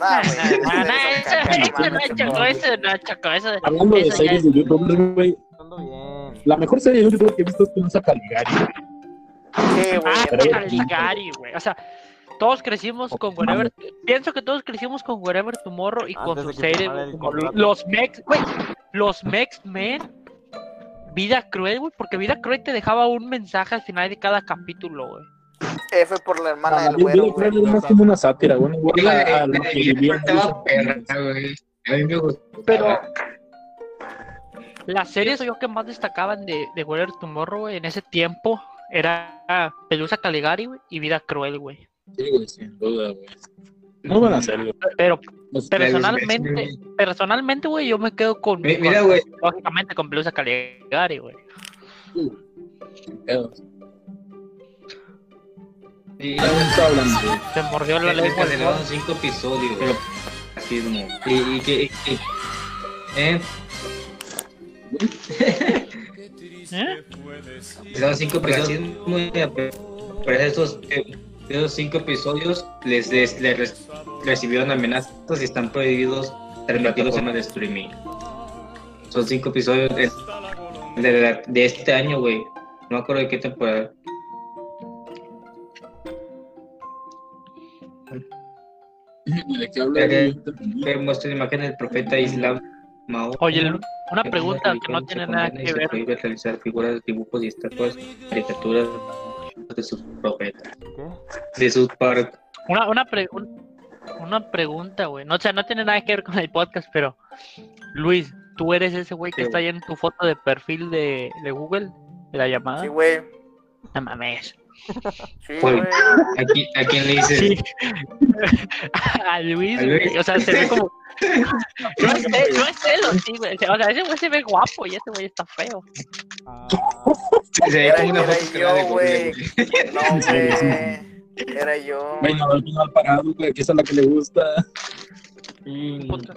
Nah, güey. [laughs] No, eso eso eso. Hablando de series de YouTube, güey, la mejor serie de YouTube que he visto es Pinza Caligari. güey. Sí, güey. Ah, Pero- Caligari, güey. O sea, todos crecimos con Wherever. Pienso que todos crecimos con Wherever Tomorrow y con sus series. güey, los Mex, güey. Los Mex Men. Vida cruel, güey. Porque Vida cruel te dejaba un mensaje al final de cada capítulo, güey. F por la hermana Ah, del yo- güero, yo creo que es más como una sátira, bueno, igual Güey, a, a lo que. A gustaba. Pero las series yo que más destacaban de, de Wherever Tomorrow, en ese tiempo era Pelusa Caligari, güey, y Vida cruel, güey. Sí, güey, sin duda, güey. Muy buena serie. Pero Los- personalmente, personalmente, güey, yo me quedo con, Mi- con- Mira, güey, lógicamente con Pelusa Caligari, güey. sin y hablando. Se mordió la le lengua. el cancelaron cinco episodios. Así como. Y, y que. y- ¿Eh? ¿Eh? Cancelaron cinco episodios. Muy pero esos, eh, esos cinco episodios les, les, les recibieron amenazas y están prohibidos transmitirlos en el streaming. Son cinco episodios de, de, de este año, güey. No me acuerdo de qué temporada. ¿De qué habla? Te muestra imagen del profeta Islam Mahoma. Oye, una pregunta que no tiene se nada que se ver. prohíbe realizar figuras, dibujos y estatuas, caricaturas de sus profetas. De sus par... Una, una, pre- un- una pregunta, güey. No, o sea, no tiene nada que ver con el podcast, pero Luis, tú eres ese güey que Sí, está ahí en tu foto de perfil de, de Google, de la llamada. Sí, güey. No mames. Sí, Güey. güey. ¿A quién, a quién le dices? Sí. [laughs] A Luis, A Luis. güey, O sea, se ve como. [laughs] No es, celo, no es celo, sí, güey. O sea, ese güey se ve guapo y ese güey está feo. Ah, Se ve Era, como una era foto que yo, güey. [laughs] No, güey. Era yo. Bueno, al final parado, güey, que esa es la que le gusta. y- Puta.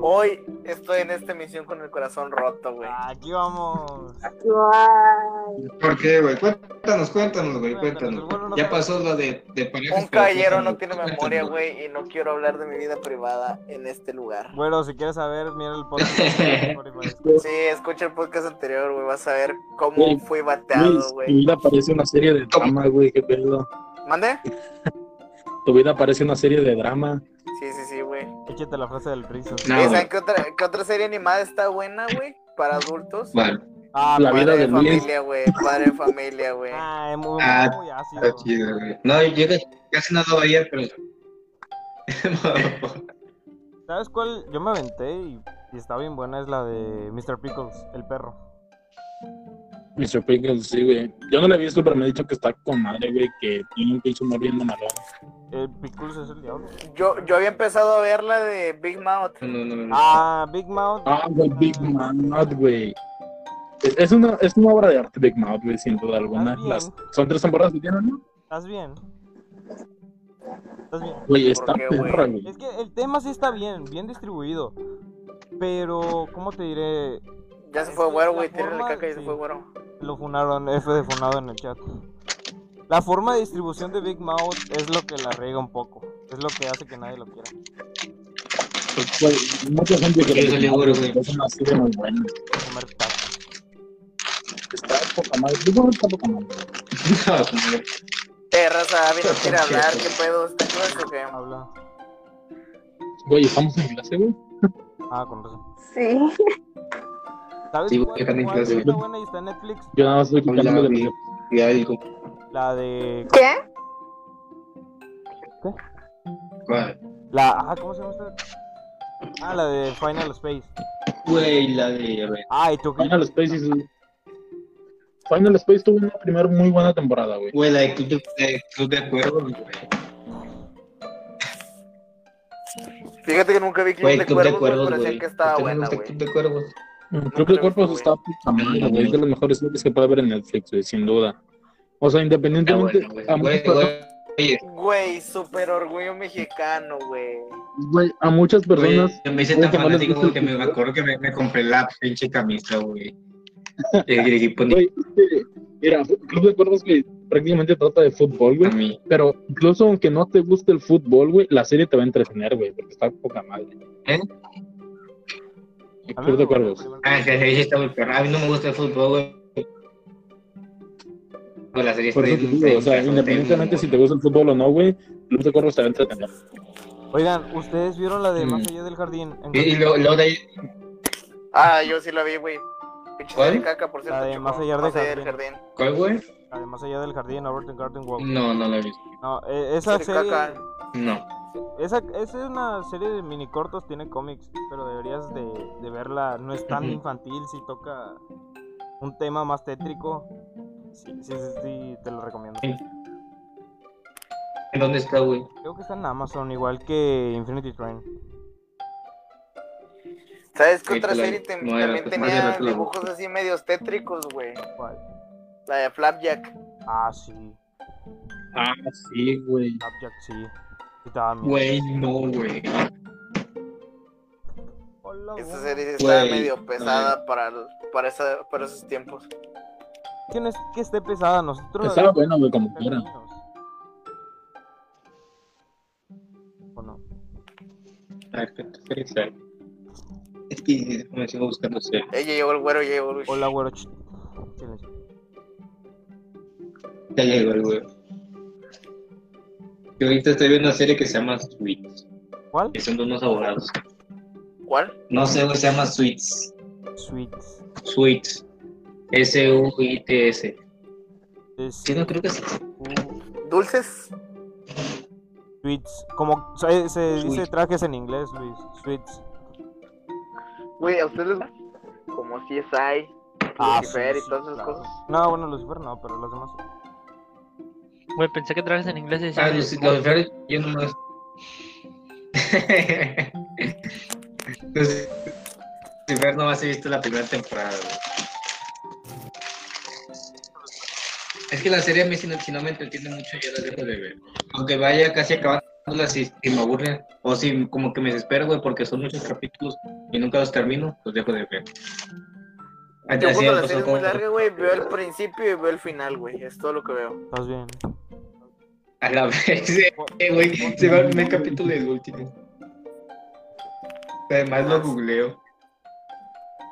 Hoy estoy en esta misión con el corazón roto, güey. Aquí vamos. ¿Por qué, güey? Cuéntanos, cuéntanos, güey, Cuéntanos, cuéntanos. bueno, no Ya pasó lo de, de parejas. Un pero caballero no tiene cuéntanos. memoria, güey, y no quiero hablar de mi vida privada en este lugar. Bueno, si quieres saber, mira el podcast. [laughs] Sí, escucha el podcast anterior, güey, vas a ver cómo fui bateado, tu güey. vida parece una serie de drama, güey, qué pedo. ¿Mande? Tu vida parece una serie de drama. Sí, sí, sí. Échate la frase del Rizzo. No. ¿Saben qué otra, qué otra serie animada está buena, güey? Para adultos. Vale, Ah, La padre. vida de familia, güey. Padre de familia, güey. [laughs] Ah, es muy, Ah, muy ácido. está chido, güey. No, yo casi- no lo veía, pero. [laughs] ¿Sabes cuál? Yo me aventé y, y está bien buena. Es la de Mr. Pickles, el perro. Mr. Pickles, sí, güey. Yo no la he visto, pero me ha dicho que está con madre, güey, que tiene un pinche humor bien malón. El Pickles es el diablo. Yo, yo había empezado a ver la de Big Mouth. No, no, no. Ah, Big Mouth. Ah, güey, Big not, güey. Es, una, es una obra de arte Big Mouth, güey, sin duda alguna. Las, son tres temporadas que tienen, ¿no? ¿Estás bien? ¿Estás bien? Güey, está qué, perra, güey. Es que el tema sí está bien, bien distribuido. Pero, ¿cómo te diré? Ya se fue güero, la güey. Tírale forma- caca y se fue güero. Lo funaron, F de funado en el chat. La forma de distribución de Big Mouth es lo que la riega un poco. Es lo que hace que nadie lo quiera. Pues, mucha gente que salió güero, güey. es una serie muy buena. Comer. Está poca madre. Mouth está poca madre. Eh, raza, ¿vienes a Pero, hablar? ¿por qué? ¿Qué pedo? ¿Está clase o qué? Habla. Güey, estamos en clase, güey. Ah, con razón. Sí. ¿Sabes Sí, cuál, cuál clase, está güey. buena y está en Netflix? Yo nada más estoy quitando de güey. Y algo. La de... ¿Qué? ¿Cuál? La... Ah, ¿cómo se llama esta? Ah, la de Final Space. Güey, la de. a ver. Ah, y tú Final Space is- Final Space tuvo una primera muy buena temporada, güey. Güey, la de Club de, de Club de Cuervos, güey. Fíjate que nunca vi Club Güey, de Club de Cuervos, Cuervos, pero decían que estaba ¿Usted no buena, güey. Club de Cuervos? Creo que el cuerpo está puta madre, güey. Es de las mejores series que puede haber en Netflix, güey, sin duda. O sea, independientemente. bueno, güey. a, muchas, Güey, personas- güey. Güey, super orgullo mexicano, güey. güey, a muchas personas. Güey, me hice tan que fanático el que me, acuerdo que me, me compré la pinche camisa, güey. [laughs] El equipo Güey, que, mira, Club de Cuervos que prácticamente trata de fútbol, a güey. mí. Pero incluso aunque no te guste el fútbol, güey, la serie te va a entretener, güey, porque está poca madre. ¿Eh? Club de Cuervos. Ah, sí, sí, está muy perra. A mí no me gusta el fútbol, güey. Pues la serie Por está eso te digo, o sea, independientemente si te gusta el fútbol o no, güey, Club de Cuervos te va a entretener. Oigan, ¿ustedes vieron la de Mm. Más allá del jardín? En Y, luego, luego de ahí, Ah, yo sí la vi, güey. Pinche ¿Cuál? serie caca, por cierto. La de chico. Más allá del del jardín. ¿cuál, güey? La de Más allá del jardín, Overton Garden Walk. No, no la he visto. No, eh, esa Serie serie... caca. No. Esa, esa es una serie de mini cortos, tiene cómics, pero deberías de, de verla. No es tan Ujú. infantil, si toca un tema más tétrico. Sí, sí, sí, te lo recomiendo. Sí. ¿En dónde está, güey? Creo que está en Amazon, igual que Infinity Train. ¿Sabes qué otra serie te- no, era- también más de tenía la dibujos así medios tétricos, güey? ¿Cuál? La de Flapjack. Ah, sí. Ah, sí, güey. Flapjack, sí. Güey, no, güey. Hola, Esa güey. serie sí estaba Güey, medio pesada para, el- para, esa, para esos tiempos. Que no es que esté pesada, nosotros. vimos bueno, güey, como quiera. ¿O no? A ver, ¿qué serie está? Es que me sigo buscando serie. Ella llegó el güero, ya llegó el Hola, güero. ch- Silencio. Ya llegó el güey. Yo ahorita estoy viendo una serie que se llama Sweets. ¿Cuál? Que son de unos abogados. ¿Cuál? No sé, güey, se llama Sweets. Sweets. Sweets. S-U-I-T-S. Es Sí, no creo que sí. U- ¿Dulces? Sweets. Como se, se dice trajes en inglés, Luis. Sweets. Güey, ¿a ustedes les Como CSI, Ah, Lucifer sí, y todas esas claro. cosas. No, bueno, Lucifer no, pero los demás. Güey, pensé que trajes en inglés y Ah, decían- los, los Fer- yo no más. [laughs] Lucifer nomás he visto la primera temporada, güey. Es que la serie a mí si no, si no me entretiene mucho yo la dejo de ver. Aunque vaya casi acabándola si, si me aburre o si como que me desespero, güey, porque son muchos capítulos y nunca los termino, los dejo de ver. Yo cuando la serie es muy larga, güey, veo el principio y veo el final, güey. Es todo lo que veo. ¿Estás bien? A la vez, güey, se va el primer capítulo y el último. Además lo googleo.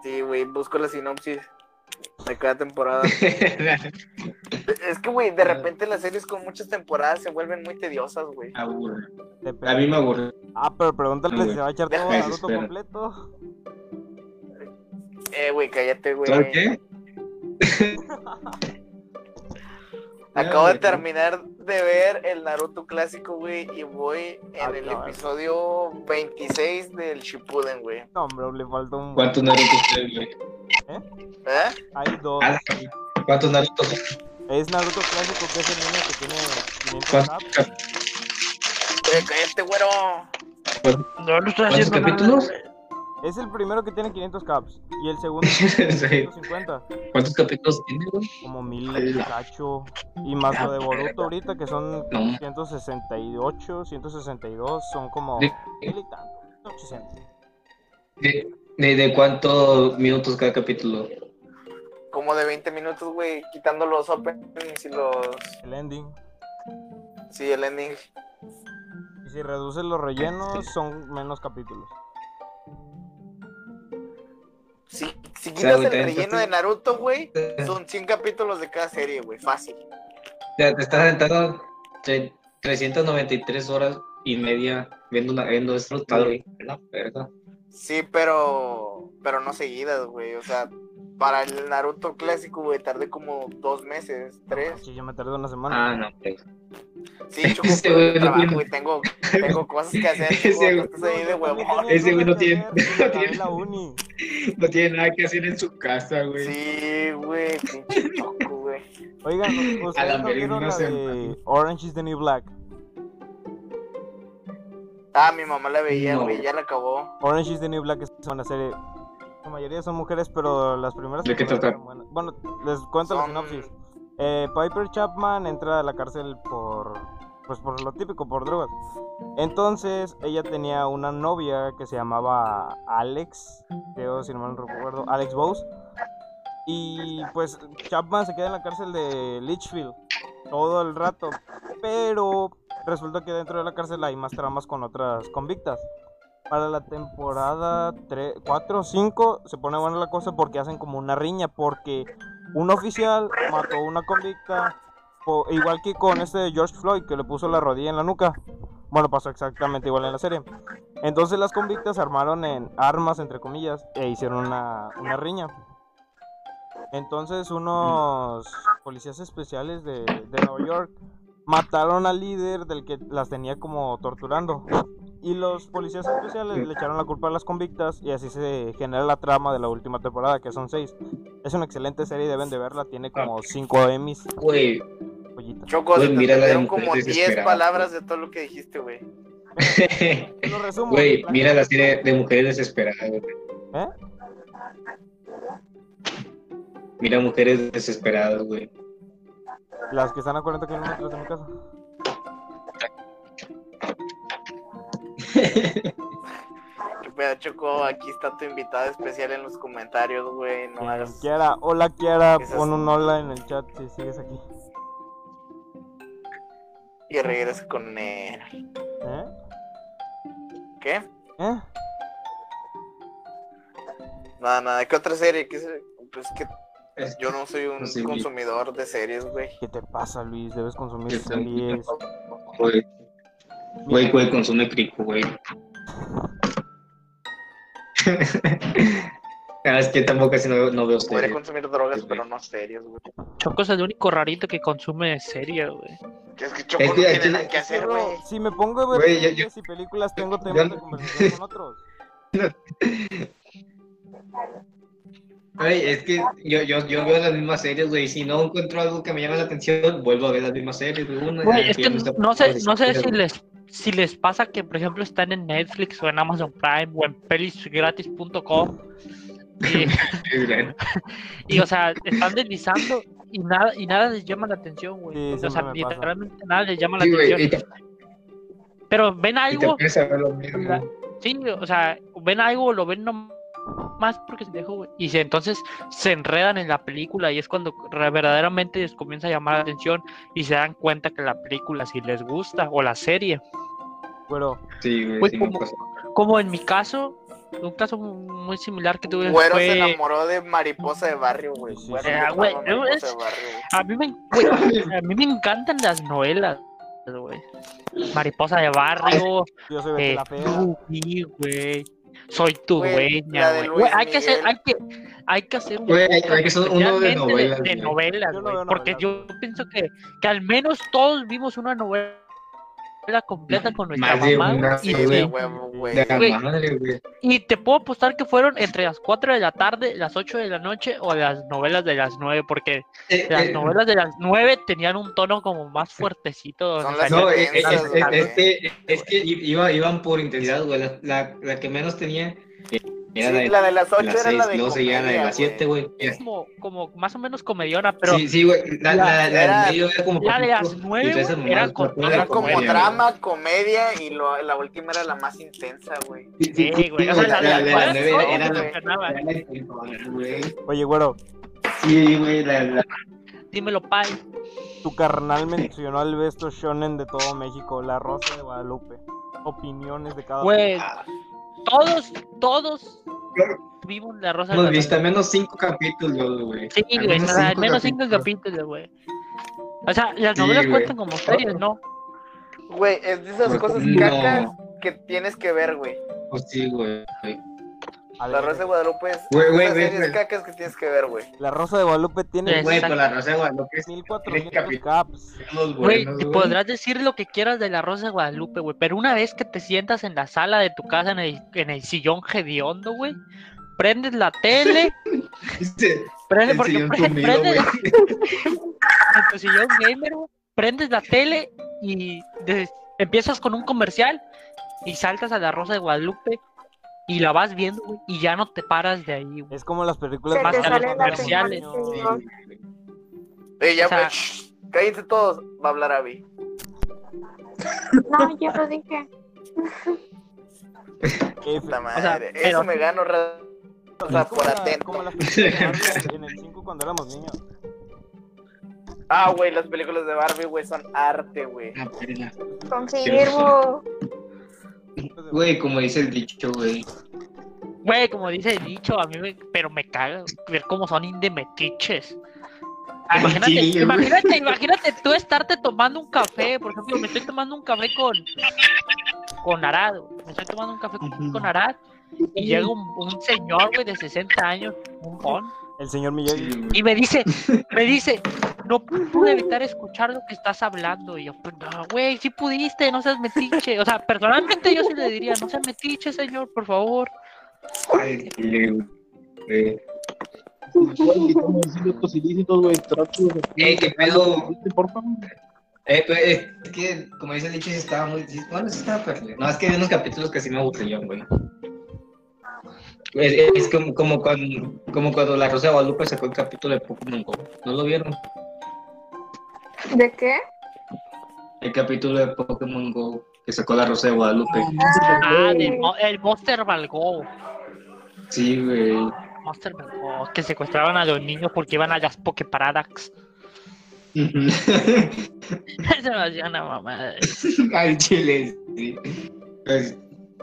Sí, güey, busco la sinopsis de cada temporada. [laughs] Es que, güey, de repente las series con muchas temporadas se vuelven muy tediosas, güey. Aburre. A mí me aburre. Ah, pero pregúntale No, si se va a echar todo Naruto desesperar. completo. Eh, güey, cállate, güey. ¿Sabes qué? [laughs] [laughs] Acabo de terminar de ver el Naruto clásico, güey, y voy Ah, en el no, episodio 26 del Shippuden, güey. No, hombre, le falta un. ¿Cuántos Naruto ustedes, güey? ¿Eh? Hay dos. Ah, ¿Cuántos Naruto? Es Naruto clásico, que es el niño que tiene 500 ¿Cuántos, apps. cap- Eh, cállate, güero. No, no estoy ¿Cuántos haciendo capítulos? Es el primero que tiene 500 caps. Y el segundo [laughs] tiene Sí. 150. ¿Cuántos capítulos tiene, güey? Como mil cacho. Y más lo de Boruto ahorita, que son No. 168, 162. Son como mil y tanto. 800. ¿De, de, de cuántos minutos cada capítulo? Como de 20 minutos, güey, quitando los openings y los. El ending. Sí, el ending. Y si reduces los rellenos, son menos capítulos. Si, si quitas el relleno de Naruto, güey, son 100 capítulos de cada serie, güey, fácil. O sea, te estás aventando tre- 393 horas y media viendo, una, viendo esto, güey. Sí, pero. Pero no seguidas, güey. O sea, para el Naruto clásico, güey, tardé como dos meses, tres. Sí, yo me tardé una semana. Ah, no, pues. Sí, [laughs] choco, Ese güey yo no trabajo, tiene- güey, tengo, tengo [laughs] cosas que hacer. Ese güey- estás ahí de huevón. Ese güey no tiene- no tiene- la uni. No tiene nada que hacer en su casa, güey. Sí, güey, pinche choco, güey. Oigan, [laughs] A ¿ustedes la no vieron no la sé, de Orange is the New Black? Ah, mi mamá la veía, No. güey, ya la acabó. Orange is the New Black es una serie. La mayoría son mujeres, pero las primeras ¿De qué trata? Bueno, les cuento la sinopsis. Eh, Piper Chapman entra a la cárcel por. Pues por lo típico, por drogas. Entonces, ella tenía una novia que se llamaba Alex, creo, si no mal recuerdo, Alex Bose. Y pues Chapman se queda en la cárcel de Litchfield todo el rato. Pero resulta que dentro de la cárcel hay más tramas con otras convictas. Para la temporada 4 o 5 se pone buena la cosa porque hacen como una riña. Porque un oficial mató a una convicta. igual que con este George Floyd que le puso la rodilla en la nuca. Bueno, pasó exactamente igual en la serie. Entonces las convictas armaron en armas, entre comillas, e hicieron una, una riña. Entonces unos policías especiales de, de Nueva York mataron al líder del que las tenía como torturando. Y los policías especiales le echaron la culpa a las convictas y así se genera la trama de la última temporada, que son seis. Es una excelente serie, deben de verla, tiene como cinco Emmys. Güey. Choco, mira la de como Mujeres 10 Desesperadas. palabras de todo lo que dijiste, güey. [laughs] Lo resumo. güey, mira la serie de mujeres desesperadas, güey. ¿Eh? Mira mujeres desesperadas, güey. Las que están a 40 kilómetros de mi casa. [laughs] Choco, aquí está tu invitada especial en los comentarios, güey. No hagas... Kiara, hola Kiara, ¿Qué es pon un hola en el chat si sigues aquí. Y regresa con él. ¿Eh? ¿Qué? ¿Eh? Nada, nada. ¿Qué otra serie? ¿Qué se- Pues que yo no soy un sé, consumidor de series, güey. ¿Qué te pasa, Luis? Debes consumir series. Güey, güey, consume crico, güey. [laughs] Ah, es que tampoco casi no, no veo series. consumir drogas, Sí, pero no series, güey. Choco es el único rarito que consume serie, güey. Es que Choco Es no que tiene aquí- nada que hacer, güey. si me pongo a ver Güey, yo- series y películas, tengo yo temas no- de conversación con otros. [laughs] [laughs] Güey, es que yo, yo, yo veo las mismas series, güey. Si no encuentro algo que me llame la atención, vuelvo a ver las mismas series, güey. Una, Güey, es que no sé, no sé si les, si les pasa que, por ejemplo, están en Netflix o en Amazon Prime o en pelisgratis.com y, [laughs] [laughs] y, o sea, están deslizando y nada, y nada les llama la atención, güey. Sí, o sea, me pasa. literalmente nada les llama la Sí, atención. te, Pero ven y te algo, a ver lo mismo. sí, o sea, ven algo, lo ven nomás porque se dejó, güey. Y se- entonces se enredan en la película y es cuando verdaderamente les comienza a llamar la atención y se dan cuenta que la película sí les gusta o la serie. Pero, Sí, güey, como-. Como en mi caso, un caso muy similar que tuve Güero se fue... enamoró de mariposa de barrio, güey. Sí, Güero sí. se Ah, enamoró güey, de mariposa es- de barrio, güey. A mí, me, güey, a mí me encantan las novelas. Mariposa de barrio, yo soy eh, la Fea. Güey. Soy tu Güey, dueña, de güey. Hay que hacer, hay que, hay que hacer un Güey, hay- que hacer uno de novelas, de güey. novelas, Yo no porque yo pienso que, que al menos todos vimos una novela completa con nuestra de mamá una, y, Sí, güey. de y- huevo, güey. De la Güey. madre, y te puedo apostar que fueron entre las 4 de la tarde, las 8 de la noche o las novelas de las 9, porque Eh, las eh, novelas de las 9 tenían un tono como más fuertecito. Son las No, es, es, Esas, es- es que, es que iba, iban por intensidad, güey. La, la, la que menos tenía eh, Era Sí, la de la de las las 8 era seis, la de luego seguía la de comedia, las 7, güey. Como, como más o menos comediona, pero Sí, sí, güey. La, la, la, era- del medio era como. la de las poquito, nueve, y esas güey, era con- como comedia, drama, comedia y lo- la última era la más intensa, güey. güey. Sí, güey, o sí, sea, la de la las de las nueve, nueve no, era me la- güey. Oye, güero, Sí, güey, la, Dímelo, Pai. tu carnal mencionó al besto shonen de todo México, La Rosa de Guadalupe. Opiniones de cada Güey, todos, todos vimos la rosa de hemos visto al menos cinco capítulos, güey. Sí, Al güey, al cinco menos cinco capítulos, güey. O sea, las Sí, novelas cuentan como series, ¿no? Güey, es de esas Pues, cosas no. cacas que tienes que ver, güey. Pues sí, güey. La Rosa de Guadalupe es Güey, güey, esas güey, series güey. cacas que tienes que ver, güey. La Rosa de Guadalupe tiene Güey, pero la Rosa de Guadalupe es 1400 capítulos. caps. Güey, te podrás decir lo que quieras de la Rosa de Guadalupe, güey, pero una vez que te sientas en la sala de tu casa en el, en el sillón hediondo, güey, prendes la tele, Dice, [laughs] prende, el porque prendes güey. [laughs] en tu sillón gamer, güey, prendes la tele y de- empiezas con un comercial y saltas a la Rosa de Guadalupe y la vas viendo, güey, y ya no te paras de ahí, güey. Es como las películas más comerciales. Sí, ya, O sea- pues, cállense todos, va a hablar Abby. No, ya lo dije. F. Puta madre, sea, eso pero- me gano, ra- o sea, por atento. como las [laughs] películas de Barbie en el 5 cuando éramos niños. Ah, güey, las películas de Barbie, güey, son arte, güey. Confirmo. Güey, como dice el dicho, güey. Güey, como dice el dicho, a mí me, pero me caga ver cómo son indemetiches. Imagínate, sí, imagínate, imagínate tú estarte tomando un café, por ejemplo, me estoy tomando un café con con Arad, me estoy tomando un café con, con Arad y llega un, un señor, güey, de 60 años, un con, El señor Miyagi. y me dice, me dice, no pude evitar escuchar lo que estás hablando, y yo, pues no, güey, sí pudiste, no seas metiche, o sea, personalmente yo sí le diría, no seas metiche, señor, por favor. Ay, güey. Ey, qué pedo. Por favor. Eh, pues, eh, es que, como dice el dicho, sí estaba muy. Bueno, sí estaba perfecto. No, es que hay unos capítulos que sí me aburrieron, güey. Es, es como, como, cuando, como cuando la Rosa de Guadalupe sacó el capítulo de Pokémon Go. ¿No lo vieron? ¿De qué? El capítulo de Pokémon Go que sacó la Rosa de Guadalupe. Ah, mo- el Monster Valgo. Sí, güey. Monster Valgo, que secuestraban a los niños porque iban a las Poképaradox. [laughs] Se me hacía una mamada. [laughs] Al chile, sí. Pues,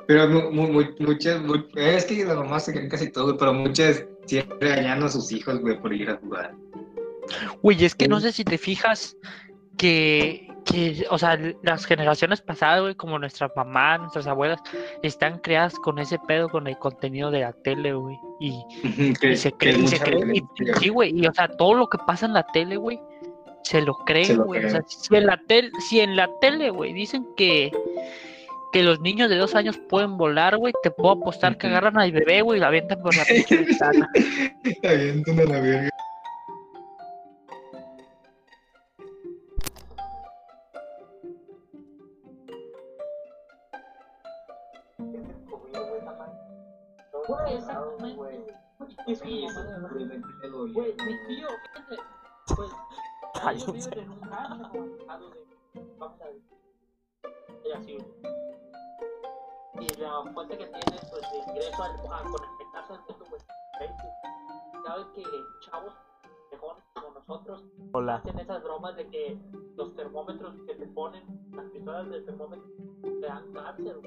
pero mu- mu- mu- muchas, mu- es que las mamás se creen casi todo, güey, pero muchas siempre regañando a sus hijos, güey, por ir a jugar. Uy, es que no sé si te fijas que, que, o sea, las generaciones pasadas, güey, como nuestras mamás, nuestras abuelas, están creadas con ese pedo, con el contenido de la tele, güey. Y, que, y se creen, se creen, y- sí, güey, y o sea, todo lo que pasa en la tele, güey, se lo creen, güey. O sea, si en la tele, si en la tele, güey, dicen que que los niños de dos años pueden volar, güey, te puedo apostar que agarran al bebé, güey, y la avientan por la pinche [laughs] ventana. Avientan a la verga. Güey, exactamente. Sí, la fuente que tiene, pues, de ingreso al, a conectarse al mundo, pues, Facebook. Sabes que chavos, mejores como nosotros, Hola. hacen esas bromas de que los termómetros que te ponen, las pistolas del termómetro, te dan cáncer,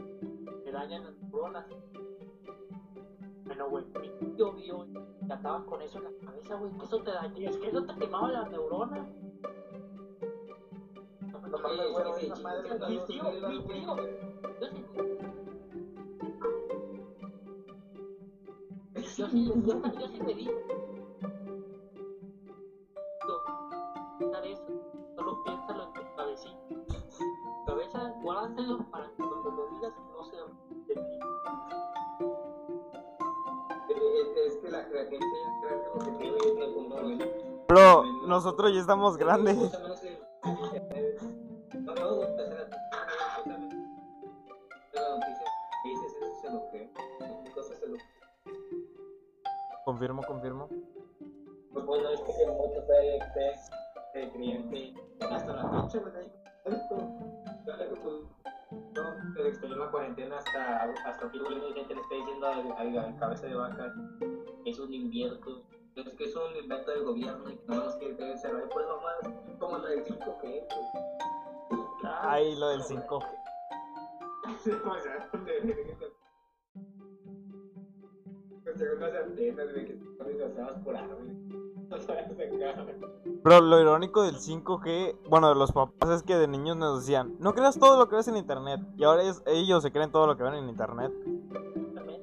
te dañan las neuronas. Bueno, güey, mi tío vio y andabas con eso en la cabeza, güey, que eso te dañó, es que eso te quemaba las neuronas. No sí, yo, yo sí me di. Pensar eso, solo piénsalo en tu cabecita. Cabeza, guárdatelo para que cuando lo digas no se de ti. Es que la, gente cree que lo que tiene es como, güey. Bro, nosotros ya estamos grandes. Y que. Pues nomás, como lo del 5 que Ay, lo del 5. O sea, Conseguir unas antenas, güey, que están disfrazadas por árboles. No sabes acá. Pero lo irónico del 5G, bueno, de los papás es que de niños nos decían, no creas todo lo que ves en internet. Y ahora es- ellos se creen todo lo que ven en internet. También.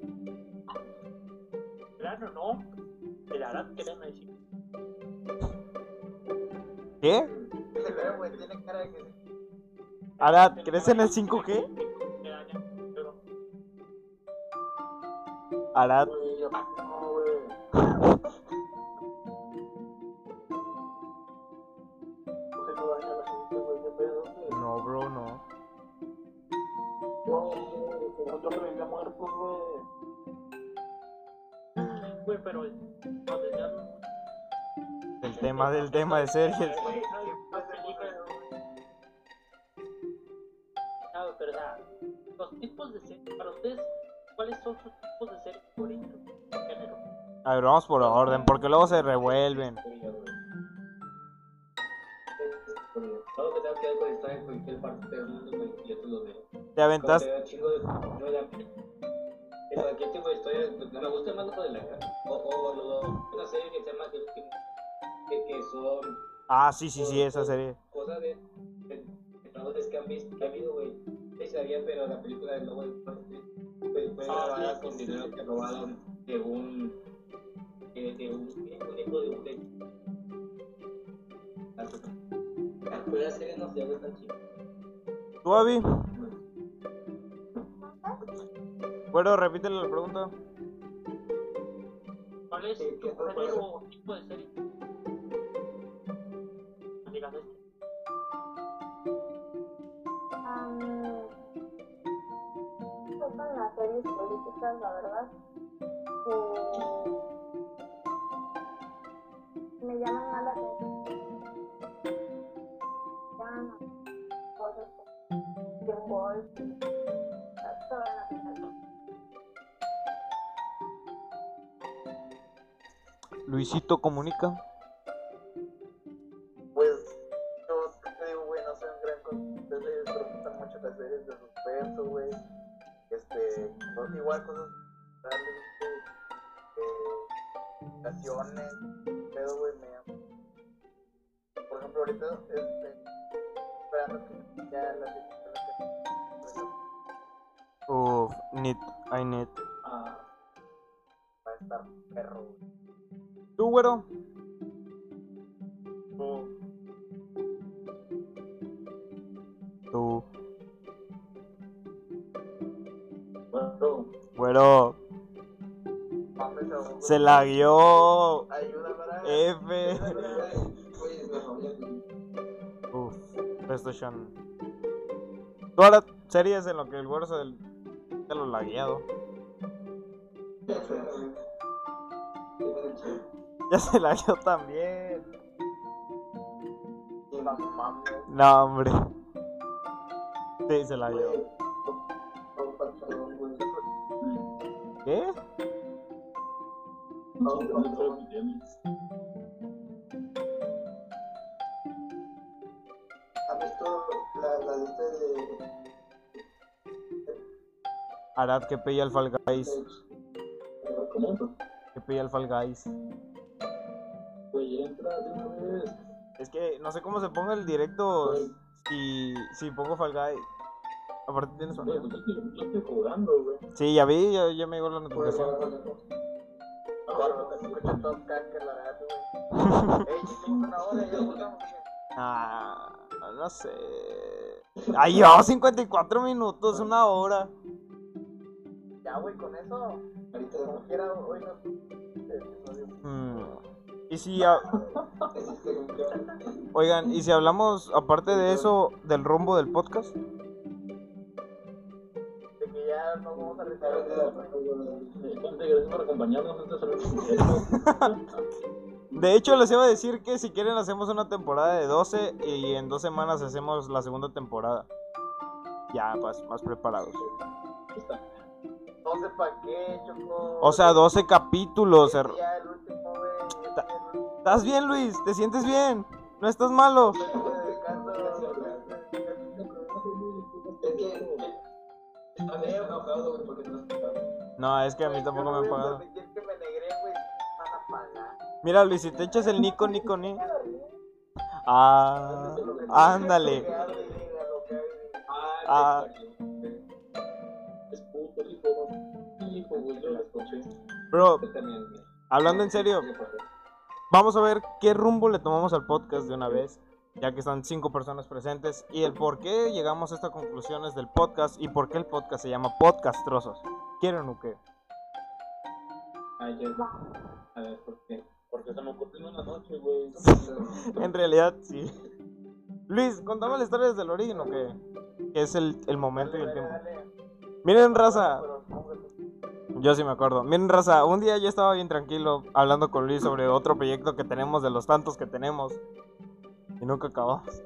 Claro, no. El Arad creen ahí sí. ¿Qué? Pero, güey, tiene cara de que sí. Arad, ¿crees en el 5G? Ya, ya, pero- Arad, no, bro, no. No, yo me veía muertos, güey. Güey, pero cuando ya El tema del tema de series. No, o sea, los tipos de series, para ustedes, ¿cuáles son sus tipos de series favoritos? Género. A ver, vamos por orden, porque luego se revuelven. Todo que tenga que ver con historia en cualquier parte del mundo, güey, yo te lo veo. Te aventas. Como te da chingo de- no era- En cualquier tipo de historia, me gusta más lo de la O, o, lo- una serie que se llama que, que, son Ah, sí, sí, sí, esa serie. cosas de, de, que han visto, que ha habido, güey. Sí sabía, pero la película del lobo de Wall Street fue, fue Ah, grabada sí, con sí, dinero sí. que robaron de un de, de un, un hijo de un de la serie no se ve tan chido. ¿Tú, Abby? Bueno, repítele la pregunta. ¿Cuál es tu ¿qué fue género o tipo de serie? No digas este. son las series políticas, la verdad. Eh, me llaman más la atención. Llaman cosas como Game Boy, todo. Luisito comunica. Estar perro, güey. ¿Tú, güero? Tú. Bueno, Güero. se la guió. Ayuda, para. F. Uf, PlayStation. ¿Tú ahora series en lo que el güero se, se lo lagueado? [laughs] Ya se la guió también. No hombre. Sí, se la guió. ¿Qué? ¿Has visto la, la lista de Arad, que pilla el Fall Guys. Pilla el Fall Guys. Güey, entra de una vez. Es que no sé cómo se ponga el directo si, si pongo Fall Guys. Aparte tienes Güey, pues yo estoy, yo estoy jugando, güey. Sí, ya vi, ya, ya me llegó la notificación. Ah, no sé. Ahí llevamos 54 minutos, una hora. Ya, güey, con eso. Como quiera, hoy no. Y si a- Oigan, y si hablamos aparte de eso del rumbo del podcast, De que ya nos vamos a retirar de gracias por acompañarnos [laughs] hecho, les iba a decir que si quieren hacemos una temporada de 12 y en dos semanas hacemos la segunda temporada. Ya, más, más preparados. No sé para qué, Choco. O sea, 12 capítulos. her- Ya el último, ¿Estás bien, Luis? ¿Te sientes bien? ¿No estás malo? No, es que a mí tampoco me han pagado. Mira, Luis, si te echas el Nico, Nico, ni. Ah, ándale. Ah, bro, hablando en serio, vamos a ver qué rumbo le tomamos al podcast de una vez, ya que están cinco personas presentes, y el por qué llegamos a estas conclusiones del podcast y por qué el podcast se llama Podcast Trozos. ¿Quieren o qué? Ay, ya. A ver, ¿por qué? Porque se me ocurrió en la noche, güey. [laughs] En realidad, sí. Luis, contame la historia desde el origen o qué? Que es el, el momento y el tiempo. Miren, raza. Yo sí me acuerdo. Miren, raza, un día yo estaba bien tranquilo hablando con Luis sobre otro proyecto que tenemos de los tantos que tenemos. Y nunca acabamos.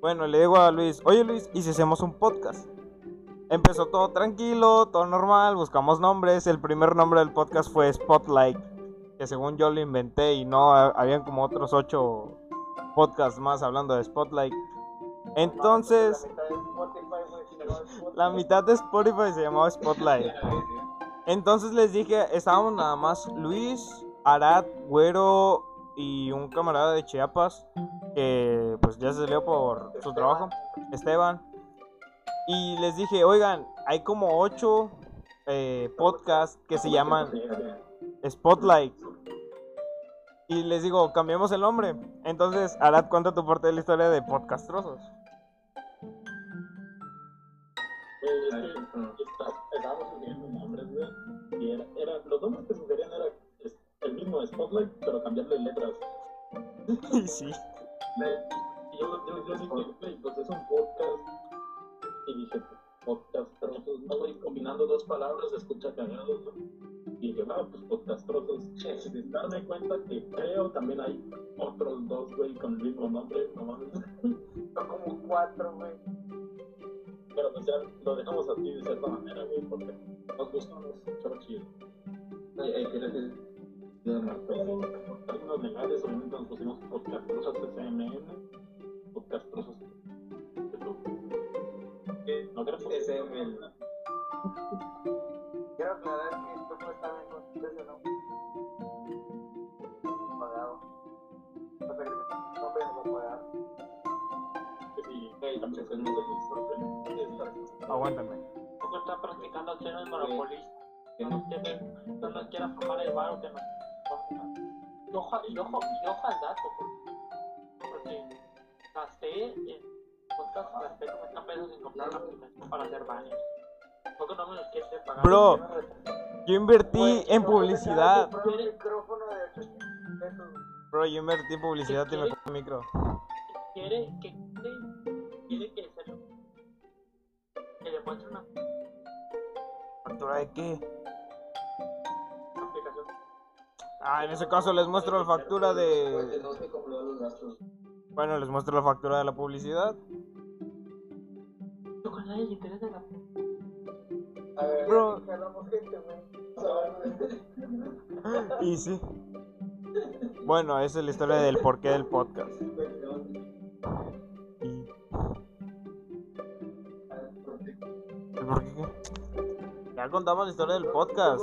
Bueno, le digo a Luis, oye Luis, ¿y si hacemos un podcast? Empezó todo tranquilo, todo normal, buscamos nombres. El primer nombre del podcast fue Spotlight, que según yo lo inventé y no, ha- habían como otros ocho podcasts más hablando de Spotlight. Entonces, la mitad de Spotify se llamaba Spotlight. Entonces les dije, estábamos nada más Luis, Arad, Güero y un camarada de Chiapas que pues ya se salió por su trabajo, Esteban. Y les dije, oigan, hay como ocho eh, podcasts que se llaman Spotlight. Y les digo, cambiemos el nombre. Entonces, Arad, cuenta tu parte de la historia de Podcast los nombres que sugerían era es- el mismo Spotlight, pero cambiarle letras. [laughs] Sí. Y yo, yo, yo dije, pues es un podcast. Y dije, podcast trozos, no, güey, combinando dos palabras se escucha cagado, ¿no? Y dije, ah, pues podcast trozos. Sin darme cuenta que creo también hay otros dos, güey, con el mismo nombre, no mames. [laughs] Son como cuatro, güey. Pero pues ya lo dejamos así de cierta manera, güey, porque nos gustan chidos. Pero por términos legales, obviamente nos pusimos podcast trozos SMN, podcast trozos. ¿Qué? ¿No queremos? SMN. Quiere aflojar el varo que nos y ojo, y ojo, y ojo al dato, porque, porque gasté en podcast, gasté 90 pesos en comprar una aplicación para hacer banners. Porque no me los quiere pagar. Bro, yo invertí en publicidad. Compré un micrófono de 800 pesos. Bro, yo invertí en publicidad y me compré un micro. quiere que quiere, que se que le muestre una ¿Factura de qué? Ah, en ese caso les muestro la factura de... Bueno, les muestro la factura de la publicidad. La A ver, Bro, gente, güey. [laughs] y sí. Bueno, esa es la historia del porqué del podcast. Y- ¿El por qué? Ya contamos la historia del podcast.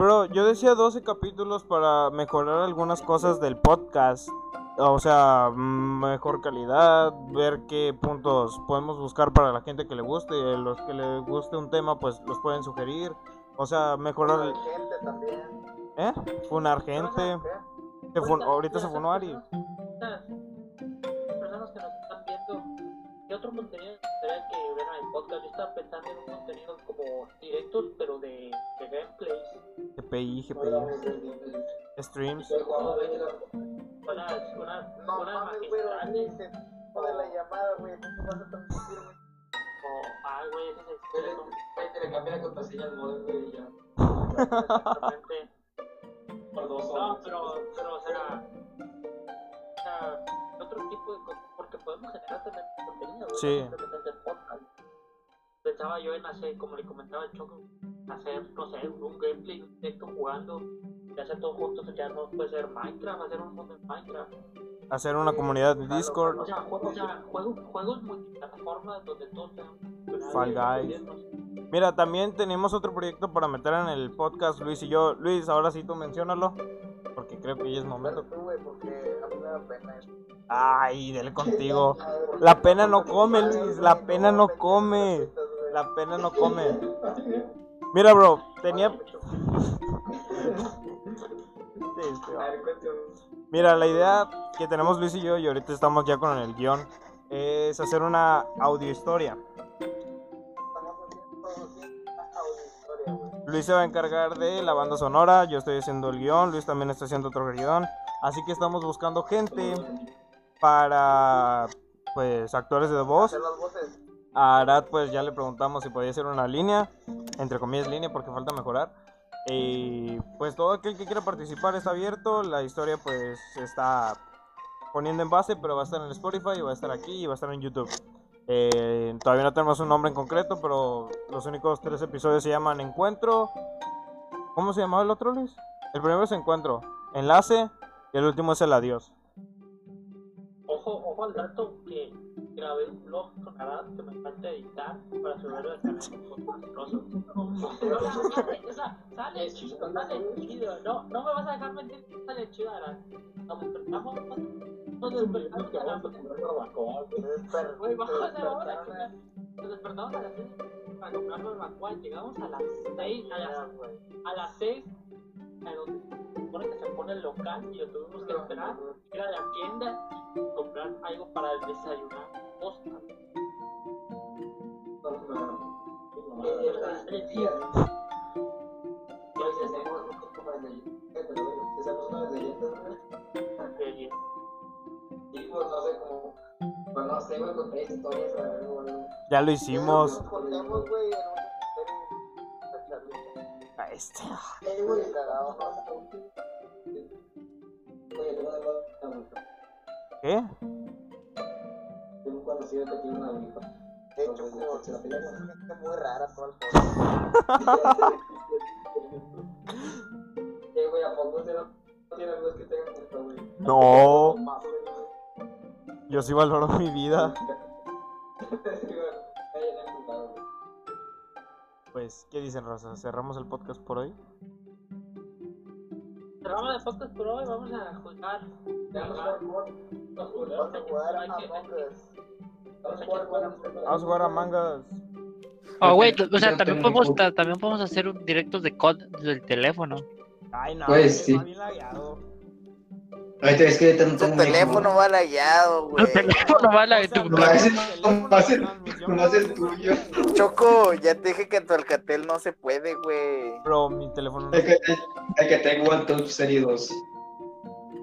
Bro, yo decía 12 capítulos para mejorar algunas cosas del podcast. O sea, mm, mejor calidad, ver qué puntos podemos buscar para la gente que le guste. Los que le guste un tema, pues los pueden sugerir. O sea, mejorar el... gente también. ¿Eh? Funar gente. Se fun- Ahorita se funó Ari. Personas que nos están viendo, ¿qué otro contenido gustaría que vieran el podcast? Yo estaba pensando en un contenido como directos, pero. GPI, GPI. Streams. No unas mames, güey, magistrales. se jode la llamada, güey. ¿Cómo vas a transmitir, güey? O, ay, güey, ese es el secreto. Te le cambia la contraseña al modem, güey, y ya. Exactamente. Por dos No, pero, pero, o sea, o sea, otro tipo de porque podemos generar también contenido, güey, Sí. Pensaba yo en hacer, como le comentaba el Choco, hacer, no sé, un gameplay, un directo jugando, y hacer todos juntos, ya no puede ser Minecraft, hacer un mundo en Minecraft. Hacer una comunidad de O Discord. sea, o sea juegos, juegos multiplataformas donde todos sean Fall Guys. Mira, también tenemos otro proyecto para meter en el podcast, Luis y yo. Luis, ahora sí tú menciónalo. Porque creo que ya es momento. tú, güey, porque a mí me da pena eso. Ay, dele contigo. La pena no come, Luis. [laughs] La pena no come. La pena no come. Mira, bro, tenía. Mira, la idea que tenemos Luis y yo, y ahorita estamos ya con el guion, es hacer una audio historia. Luis se va a encargar de la banda sonora, yo estoy haciendo el guion, Luis también está haciendo otro guion. Así que estamos buscando gente para, pues, actores de voz. Hacer las voces. A Arad pues ya le preguntamos si podía hacer una línea, entre comillas línea porque falta mejorar. Y pues todo aquel que quiera participar está abierto, la historia pues se está poniendo en base, pero va a estar en Spotify, va a estar aquí y va a estar en YouTube. Eh, todavía no tenemos un nombre en concreto, pero los únicos tres episodios se llaman Encuentro. ¿Cómo se llamaba el otro, Luis? El primero es Encuentro, Enlace y el último es el Adiós. Ojo, ojo al dato que grabé un vlog con Arad que me falta editar para subirlo al canal de O sea, sale chido, sale chido. No, no me vas a dejar mentir que sale chido, Arad. Nos despertamos, [laughs] nos despertamos a las Güey, vamos a hacer ahora, chica. Nos despertamos a las 6 para comprar barbacoa. Llegamos a las 6, a las, a las 6, a donde se supone que se pone el local y lo tuvimos que esperar. Ir a la tienda y comprar algo para desayunar. Posta. Ya lo hicimos. Un este. ¿Qué? De hecho, como se gente muy rara todo el podcast. No. Yo sí valoro mi vida. [laughs] Pues, ¿qué dicen, Rosa? ¿Cerramos el podcast por hoy? Cerramos el podcast por hoy. Vamos a jugar. Vamos a jugar a Us. Vamos a jugar a mangas. Oh, güey, o sea, también podemos, también podemos hacer un directos de COD del teléfono. Ay, no, Pues, sí. bien lagueado. Ahorita es que ahorita no Tu tengo teléfono va lagueado, güey. Tu teléfono va a la O sea, tu- No, ese teléfono, no va a ser- transmisión, no va a ser güey. tuyo. Choco, ya te dije que en tu Alcatel no se puede, güey. Bro, mi teléfono no. Es que, es que tengo el Touch Serie 2.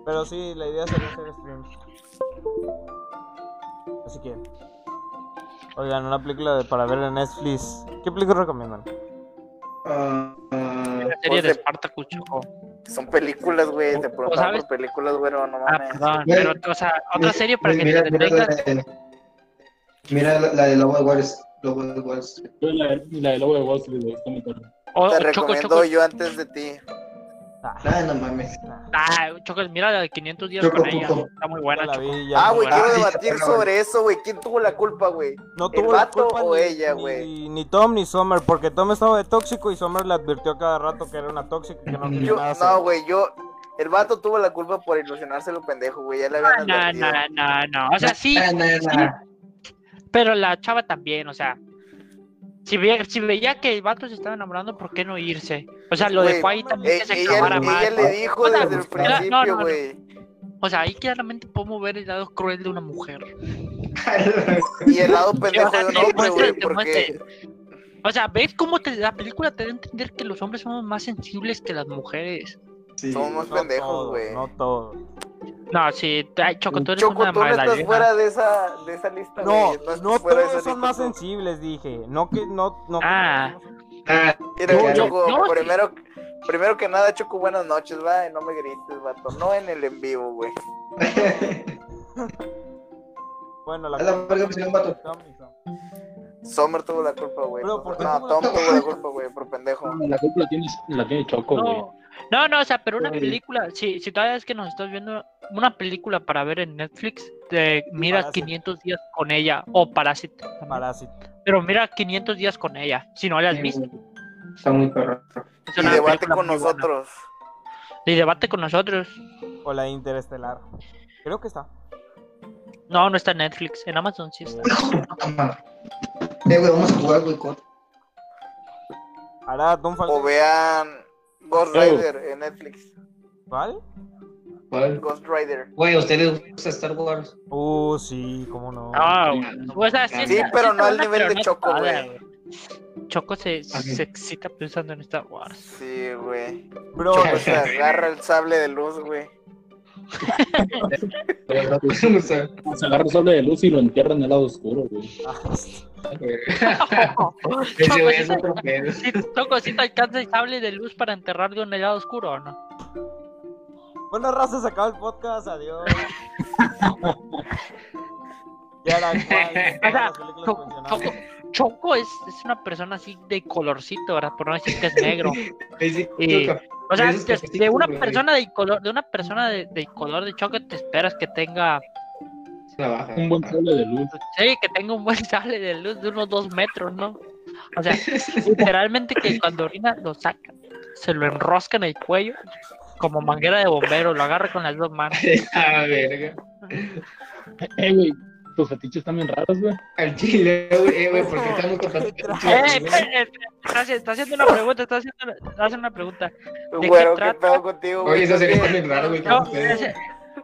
Pero sí, la idea sería hacer streams. Así que. Oigan, una película de- para ver en Netflix. ¿Qué película recomiendan? Ah, ah, la serie de Pues de- Spartacus, Choco. Son películas, güey. Te preguntaban ¿sabes? por películas, güey, no Ah, mames. perdón, Güey, pero, o sea, otra serie para que mira, te mira la entretengas. de, mira la, de Lobo de Wall Lobo de Wall Street. La, de Lobo de Wall Street, Te o Choco, recomiendo Choco, yo antes de ti. Ah, no mames. ah, Choco, mira la de 500 días Choco, con ella. Está muy buena, la Choco. vi, Ah, güey, quiero debatir sobre eso, güey. ¿Quién tuvo la culpa, güey? No ¿El tuvo la vato culpa o ni- ella, güey? Ni Tom ni Summer, porque Tom estaba de tóxico y Summer le advirtió a cada rato que era una tóxica y que no quería Yo, nada no, güey, yo. El vato tuvo la culpa por ilusionarse lo pendejo, güey. Ya le habían No, advertido. no, no, no. O sea, sí, no, no. pero la chava también, o sea. Si, ve- si veía que el vato se estaba enamorando, ¿por qué no irse? O sea, lo Güey, dejó ahí también Eh, que se ella, más. le dijo O sea, desde el no, principio, no, no. güey. O sea, ahí claramente podemos ver el lado cruel de una mujer. [laughs] Y el lado pendejo O sea, de un hombre, güey, porque. O sea, ¿ves cómo te- la película te da a entender que los hombres somos más sensibles que las mujeres? Sí. Somos No pendejos, güey. No todos. No, sí, ay, Choco, tú eres Choco, una tú no estás fuera de esa, de esa lista, No, güey. no fuera de todos esa son lista más tú. sensibles, dije. No que no, no. Ah. Ah, Mira, Yo- Choco, primero, primero que nada, Choco, buenas noches, va, no me grites, vato. No en el en vivo, güey. [laughs] Bueno, la la verga, un vato. Sommer tuvo la culpa, güey. Pero, ¿por qué No, Tom tuvo la culpa, güey, por pendejo. La culpa la tiene, la tiene Choco, güey. No, no, o sea, pero una película, si, si todavía es que nos estás viendo una película para ver en Netflix, te mira Parásito. 500 días con ella, o Parásito. Parásito. pero mira 500 días con ella, si no la has Sí, visto. Está muy perro. Es Y debate con muy buena. nosotros. Y debate con nosotros. O la Interestelar. Creo que está. No, no está en Netflix, en Amazon sí está. Eh, güey, vamos a jugar boicot. Ahora, Tom O vean Ghost Oh. Rider en Netflix. ¿Vale? ¿Cuál? Ghost Rider. Güey, ¿a ustedes gusta Star Wars? Uh, sí, cómo no. Ah, o sea, sí, pero no al nivel de Choco, güey. Choco se, se excita pensando en Star Wars. Sí, güey. Bro, Choco [laughs] se agarra el sable de luz, güey. Se agarra el sable de luz y lo entierra en el lado oscuro, güey. [laughs] Ese güey es te- otro pedo. sí, Choco, ¿sí te alcanza el sable de luz para enterrar de un helado oscuro o no? Bueno, raza, se acaba el podcast. Adiós. [laughs] ya era cual. O sea, las películas Choco, mencionadas. Choco, es, es una persona así de colorcito, ¿verdad? Por no decir que es negro. [laughs] Sí, Choco. O sea, de, de una persona de color, de una persona de, de color de Choco te esperas que tenga. Un buen sable de luz. sí, que tenga un buen [laughs] sable de luz de unos dos metros, ¿no? O sea, [laughs] literalmente que cuando orina lo saca, se lo enrosca en el cuello como manguera de bombero, lo agarra con las dos manos. Ah, verga. Eh, güey, tus fetiches están bien raros, güey. Al chile, güey, eh, güey, ¿por [laughs] qué estamos contando? Eh, está, haci- está haciendo una pregunta, está haciendo, está haciendo una pregunta. qué Güero, ¿qué trata? pedo contigo, güey? Oye, eso sería ¿Qué? bien raro, güey. No, ¿cómo se- ese-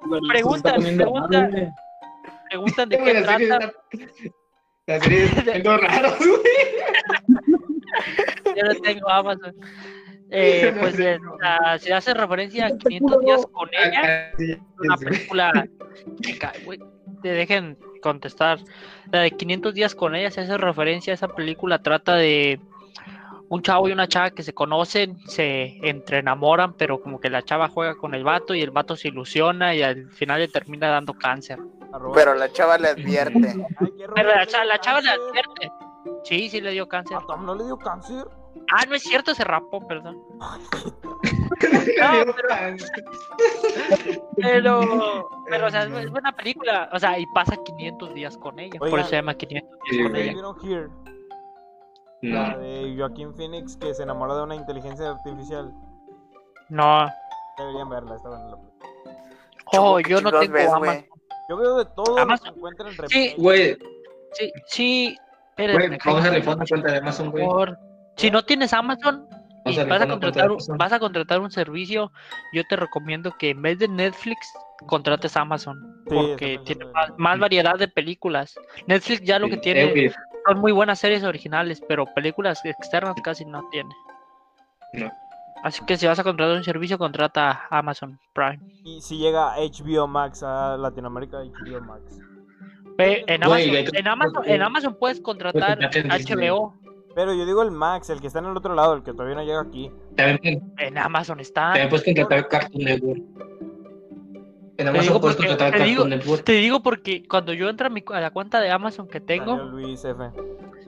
Güey, se Pregunta, está poniendo pregunta. raro, güey. preguntan de [laughs] güey, qué la serie trata. está- La serie está viendo [laughs] raro, güey. Yo no tengo Amazon. Eh, pues eh, la- se hace referencia a 500 días con ella. Ah, sí, Una película. que ca- güey, Te dejen contestar. La de 500 días con ella se hace referencia a esa película. Trata de un chavo y una chava que se conocen, se entre enamoran, pero como que la chava juega con el vato y el vato se ilusiona y al final le termina dando cáncer. Pero la chava le advierte. Pero la, rollo, cha- la chava le advierte. Sí, sí le dio cáncer. ¿A Tom no le dio cáncer? Ah, no es cierto, se rapó, perdón. [laughs] Pero- Pero, pero, o sea, es buena película. O sea, y pasa 500 días con ella. por eso se llama 500 días Sí, con güey. ella. La No. de Joaquín Phoenix que se enamoró de una inteligencia artificial. No. Deberían verla, está buena la película. Oh, ¿qué yo no tengo ves, Amazon. güey? Yo veo de todo lo Amazon. que encuentro en Sí. Güey, Sí, sí. güey, Espérenme, vamos a cuenta de Amazon, güey. Si no tienes Amazon y Vamos a vas a, contratar, vas a contratar un servicio, yo te recomiendo que en vez de Netflix contrates Amazon. Sí, Porque tiene más, variedad de películas. Netflix ya lo que tiene son muy buenas series originales, pero películas externas casi no tiene. No. Así que si vas a contratar un servicio, contrata Amazon Prime. Y si llega HBO Max a Latinoamérica, HBO Max. En, Amazon, en, Amazon, en Amazon puedes contratar. HBO. Pero yo digo el Max, el que está en el otro lado, el que todavía no llega aquí. También, En Amazon está. también puedes contratar Cartoon Network. En Te Amazon puedes porque- contratar Cartoon digo- Network. Te digo porque cuando yo entro a, mi, a la cuenta de Amazon que tengo, Luis F.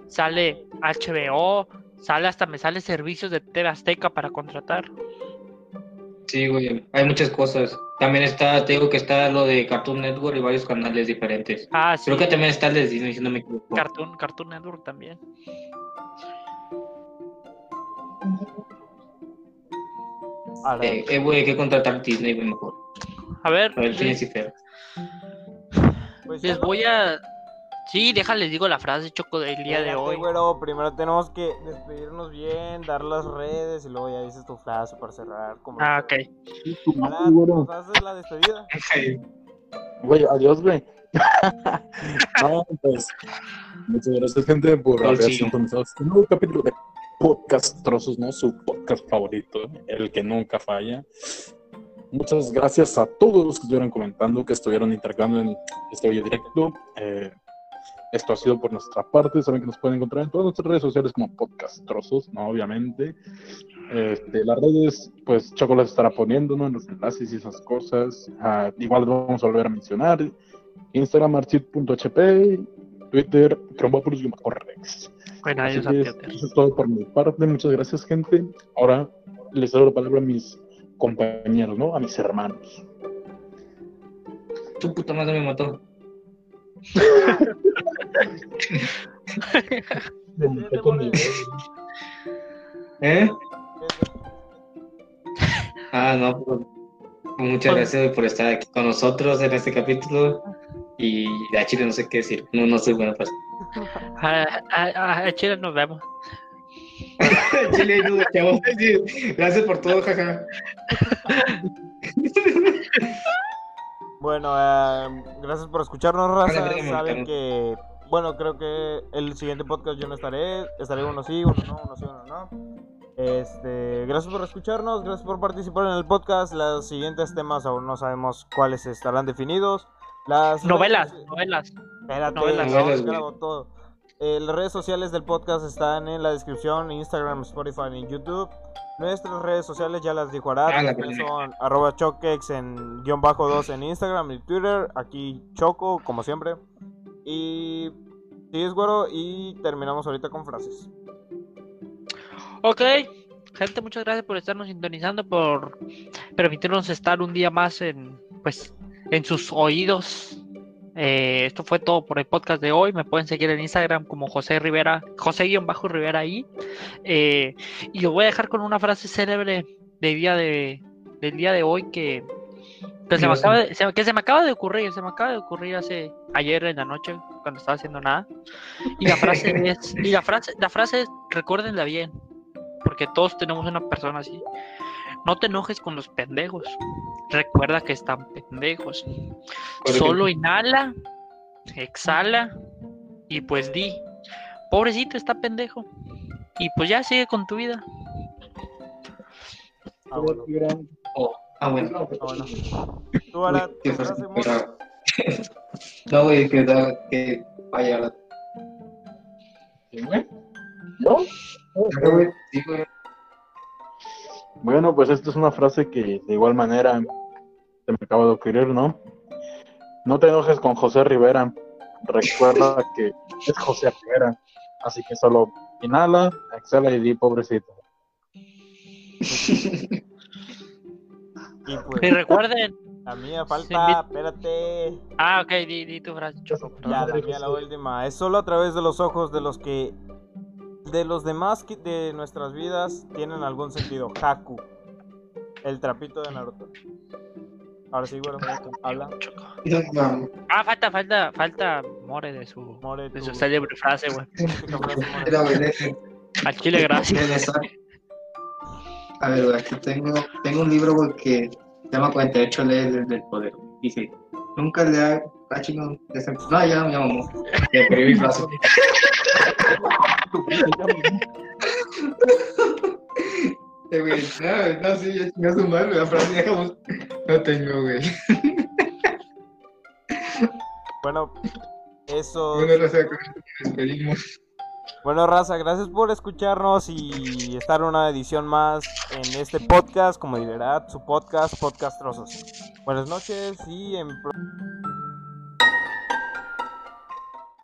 sale HBO, sale hasta me sale servicios de TV Azteca para contratar. Sí, güey, hay muchas cosas. También está, te digo que está lo de Cartoon Network y varios canales diferentes. Ah, sí. Creo que también está el de Disney, si no me equivoco. Cartoon, Cartoon Network también. Ahora, Eh, eh, güey, hay que contratar Disney, güey, mejor. A ver, A ver, Ferb. pues, les voy a. Sí, déjales, digo la frase choco del día de hoy. güero, primero tenemos que despedirnos bien, dar las redes y luego ya dices tu frase para cerrar. Como Ah, ok. Ahora, ¿nos haces la despedida? Güey, adiós, güey. [laughs] no, pues. Muchas gracias, gente, por Pues haber sí. sintonizado este nuevo capítulo de Podcast Trozos, ¿no? Su podcast favorito, el que nunca falla. muchas gracias a todos los que estuvieron comentando, que estuvieron intercambiando en este video directo. Eh, esto ha sido por nuestra parte. Saben que nos pueden encontrar en todas nuestras redes sociales como Podcast Trozos, ¿no? Obviamente. Este, las redes, pues Choco las estará poniendo, ¿no? En los enlaces y esas cosas. Ah, igual vamos a volver a mencionar. Instagram, archit.hp, Twitter, Cromopoulos-Rex. Bueno, adiós, eso es todo por mi parte. Muchas gracias, gente. Ahora les doy la palabra a mis compañeros, ¿no? A mis hermanos. Tu puta madre me mató. Conmigo. [laughs] ¿Eh? Ah, no, pues, muchas gracias por estar aquí con nosotros en este capítulo. Y a Chile no sé qué decir. No, no soy buena para A, a- a Chile nos vemos. [laughs] Chile, no, chavos. Gracias por todo, jaja. [laughs] Bueno, eh, gracias por escucharnos, raza. Vale, Saben que, bueno, creo que el siguiente podcast yo no estaré. Estaré uno sí, uno no, uno sí, uno no. Este, gracias por escucharnos, gracias por participar en el podcast. Los siguientes temas aún no sabemos cuáles estarán definidos. Las Novelas, redes- novelas. Espérate, Novelas. no, Novelas, grabo todo. Eh, las redes sociales del podcast están en la descripción, Instagram, Spotify y YouTube. Nuestras redes sociales ya las dijo Arad, Ah, son arroba choquex en guion bajo 2 en Instagram y Twitter. Aquí Choco, como siempre. Y sí, es güero. Y terminamos ahorita con frases. Ok, gente, muchas gracias por estarnos sintonizando, por permitirnos estar un día más en, pues, en sus oídos. Eh, esto fue todo por el podcast de hoy. Me pueden seguir en Instagram como José Rivera, José-Rivera ahí. Eh, y lo voy a dejar con una frase célebre del día de, del día de hoy que, que se, me acaba de, se- que se me acaba de ocurrir, se me acaba de ocurrir hace ayer en la noche cuando estaba haciendo nada. Y la frase [laughs] es, y la frase, la frase es, recuérdenla bien, porque todos tenemos una persona así. No te enojes con los pendejos. Recuerda que están pendejos. Solo inhala, exhala y pues di, pobrecito está pendejo. Y pues ya sigue con tu vida. Ah, bueno. Oh, ah, bueno. Ah, bueno. Tú, frase, fácil, morro. pero- [laughs] No, güey, que, que vaya. ¿Yo? Bueno, pues esta es una frase que de igual manera se me acaba de ocurrir, ¿no? No te enojes con José Rivera. Recuerda [laughs] que es José Rivera. Así que solo inhala, exhala y di pobrecito. Y Y pues, recuerden, la mía Sí, falta. Espérate. ah, ok, di, di tu frase. Ya, la mía, la última. Es solo a través de los ojos de los que. De los demás que de nuestras vidas tienen algún sentido. Haku. El trapito de Naruto. Ahora sí, bueno, habla. Ah, falta, falta, falta More de su, More, de su célebre frase, güey. Al chile, gracias. A ver, güey, aquí tengo, tengo un libro, güey, que se llama 48 leyes del poder. Dice, nunca le ha... Ah, chingón, ya No, ya me llamo. Ya [laughs] perdí mi frase. Eh, güey, no, [laughs] no, sí, ya chingó su madre, la frase dejamos. No tengo, güey. Bueno, eso. Bueno, raza, despedimos. Bueno, raza, gracias por escucharnos y estar en una edición más en este podcast, como dirá su podcast, Podcast Trozos. Buenas noches y en. pro-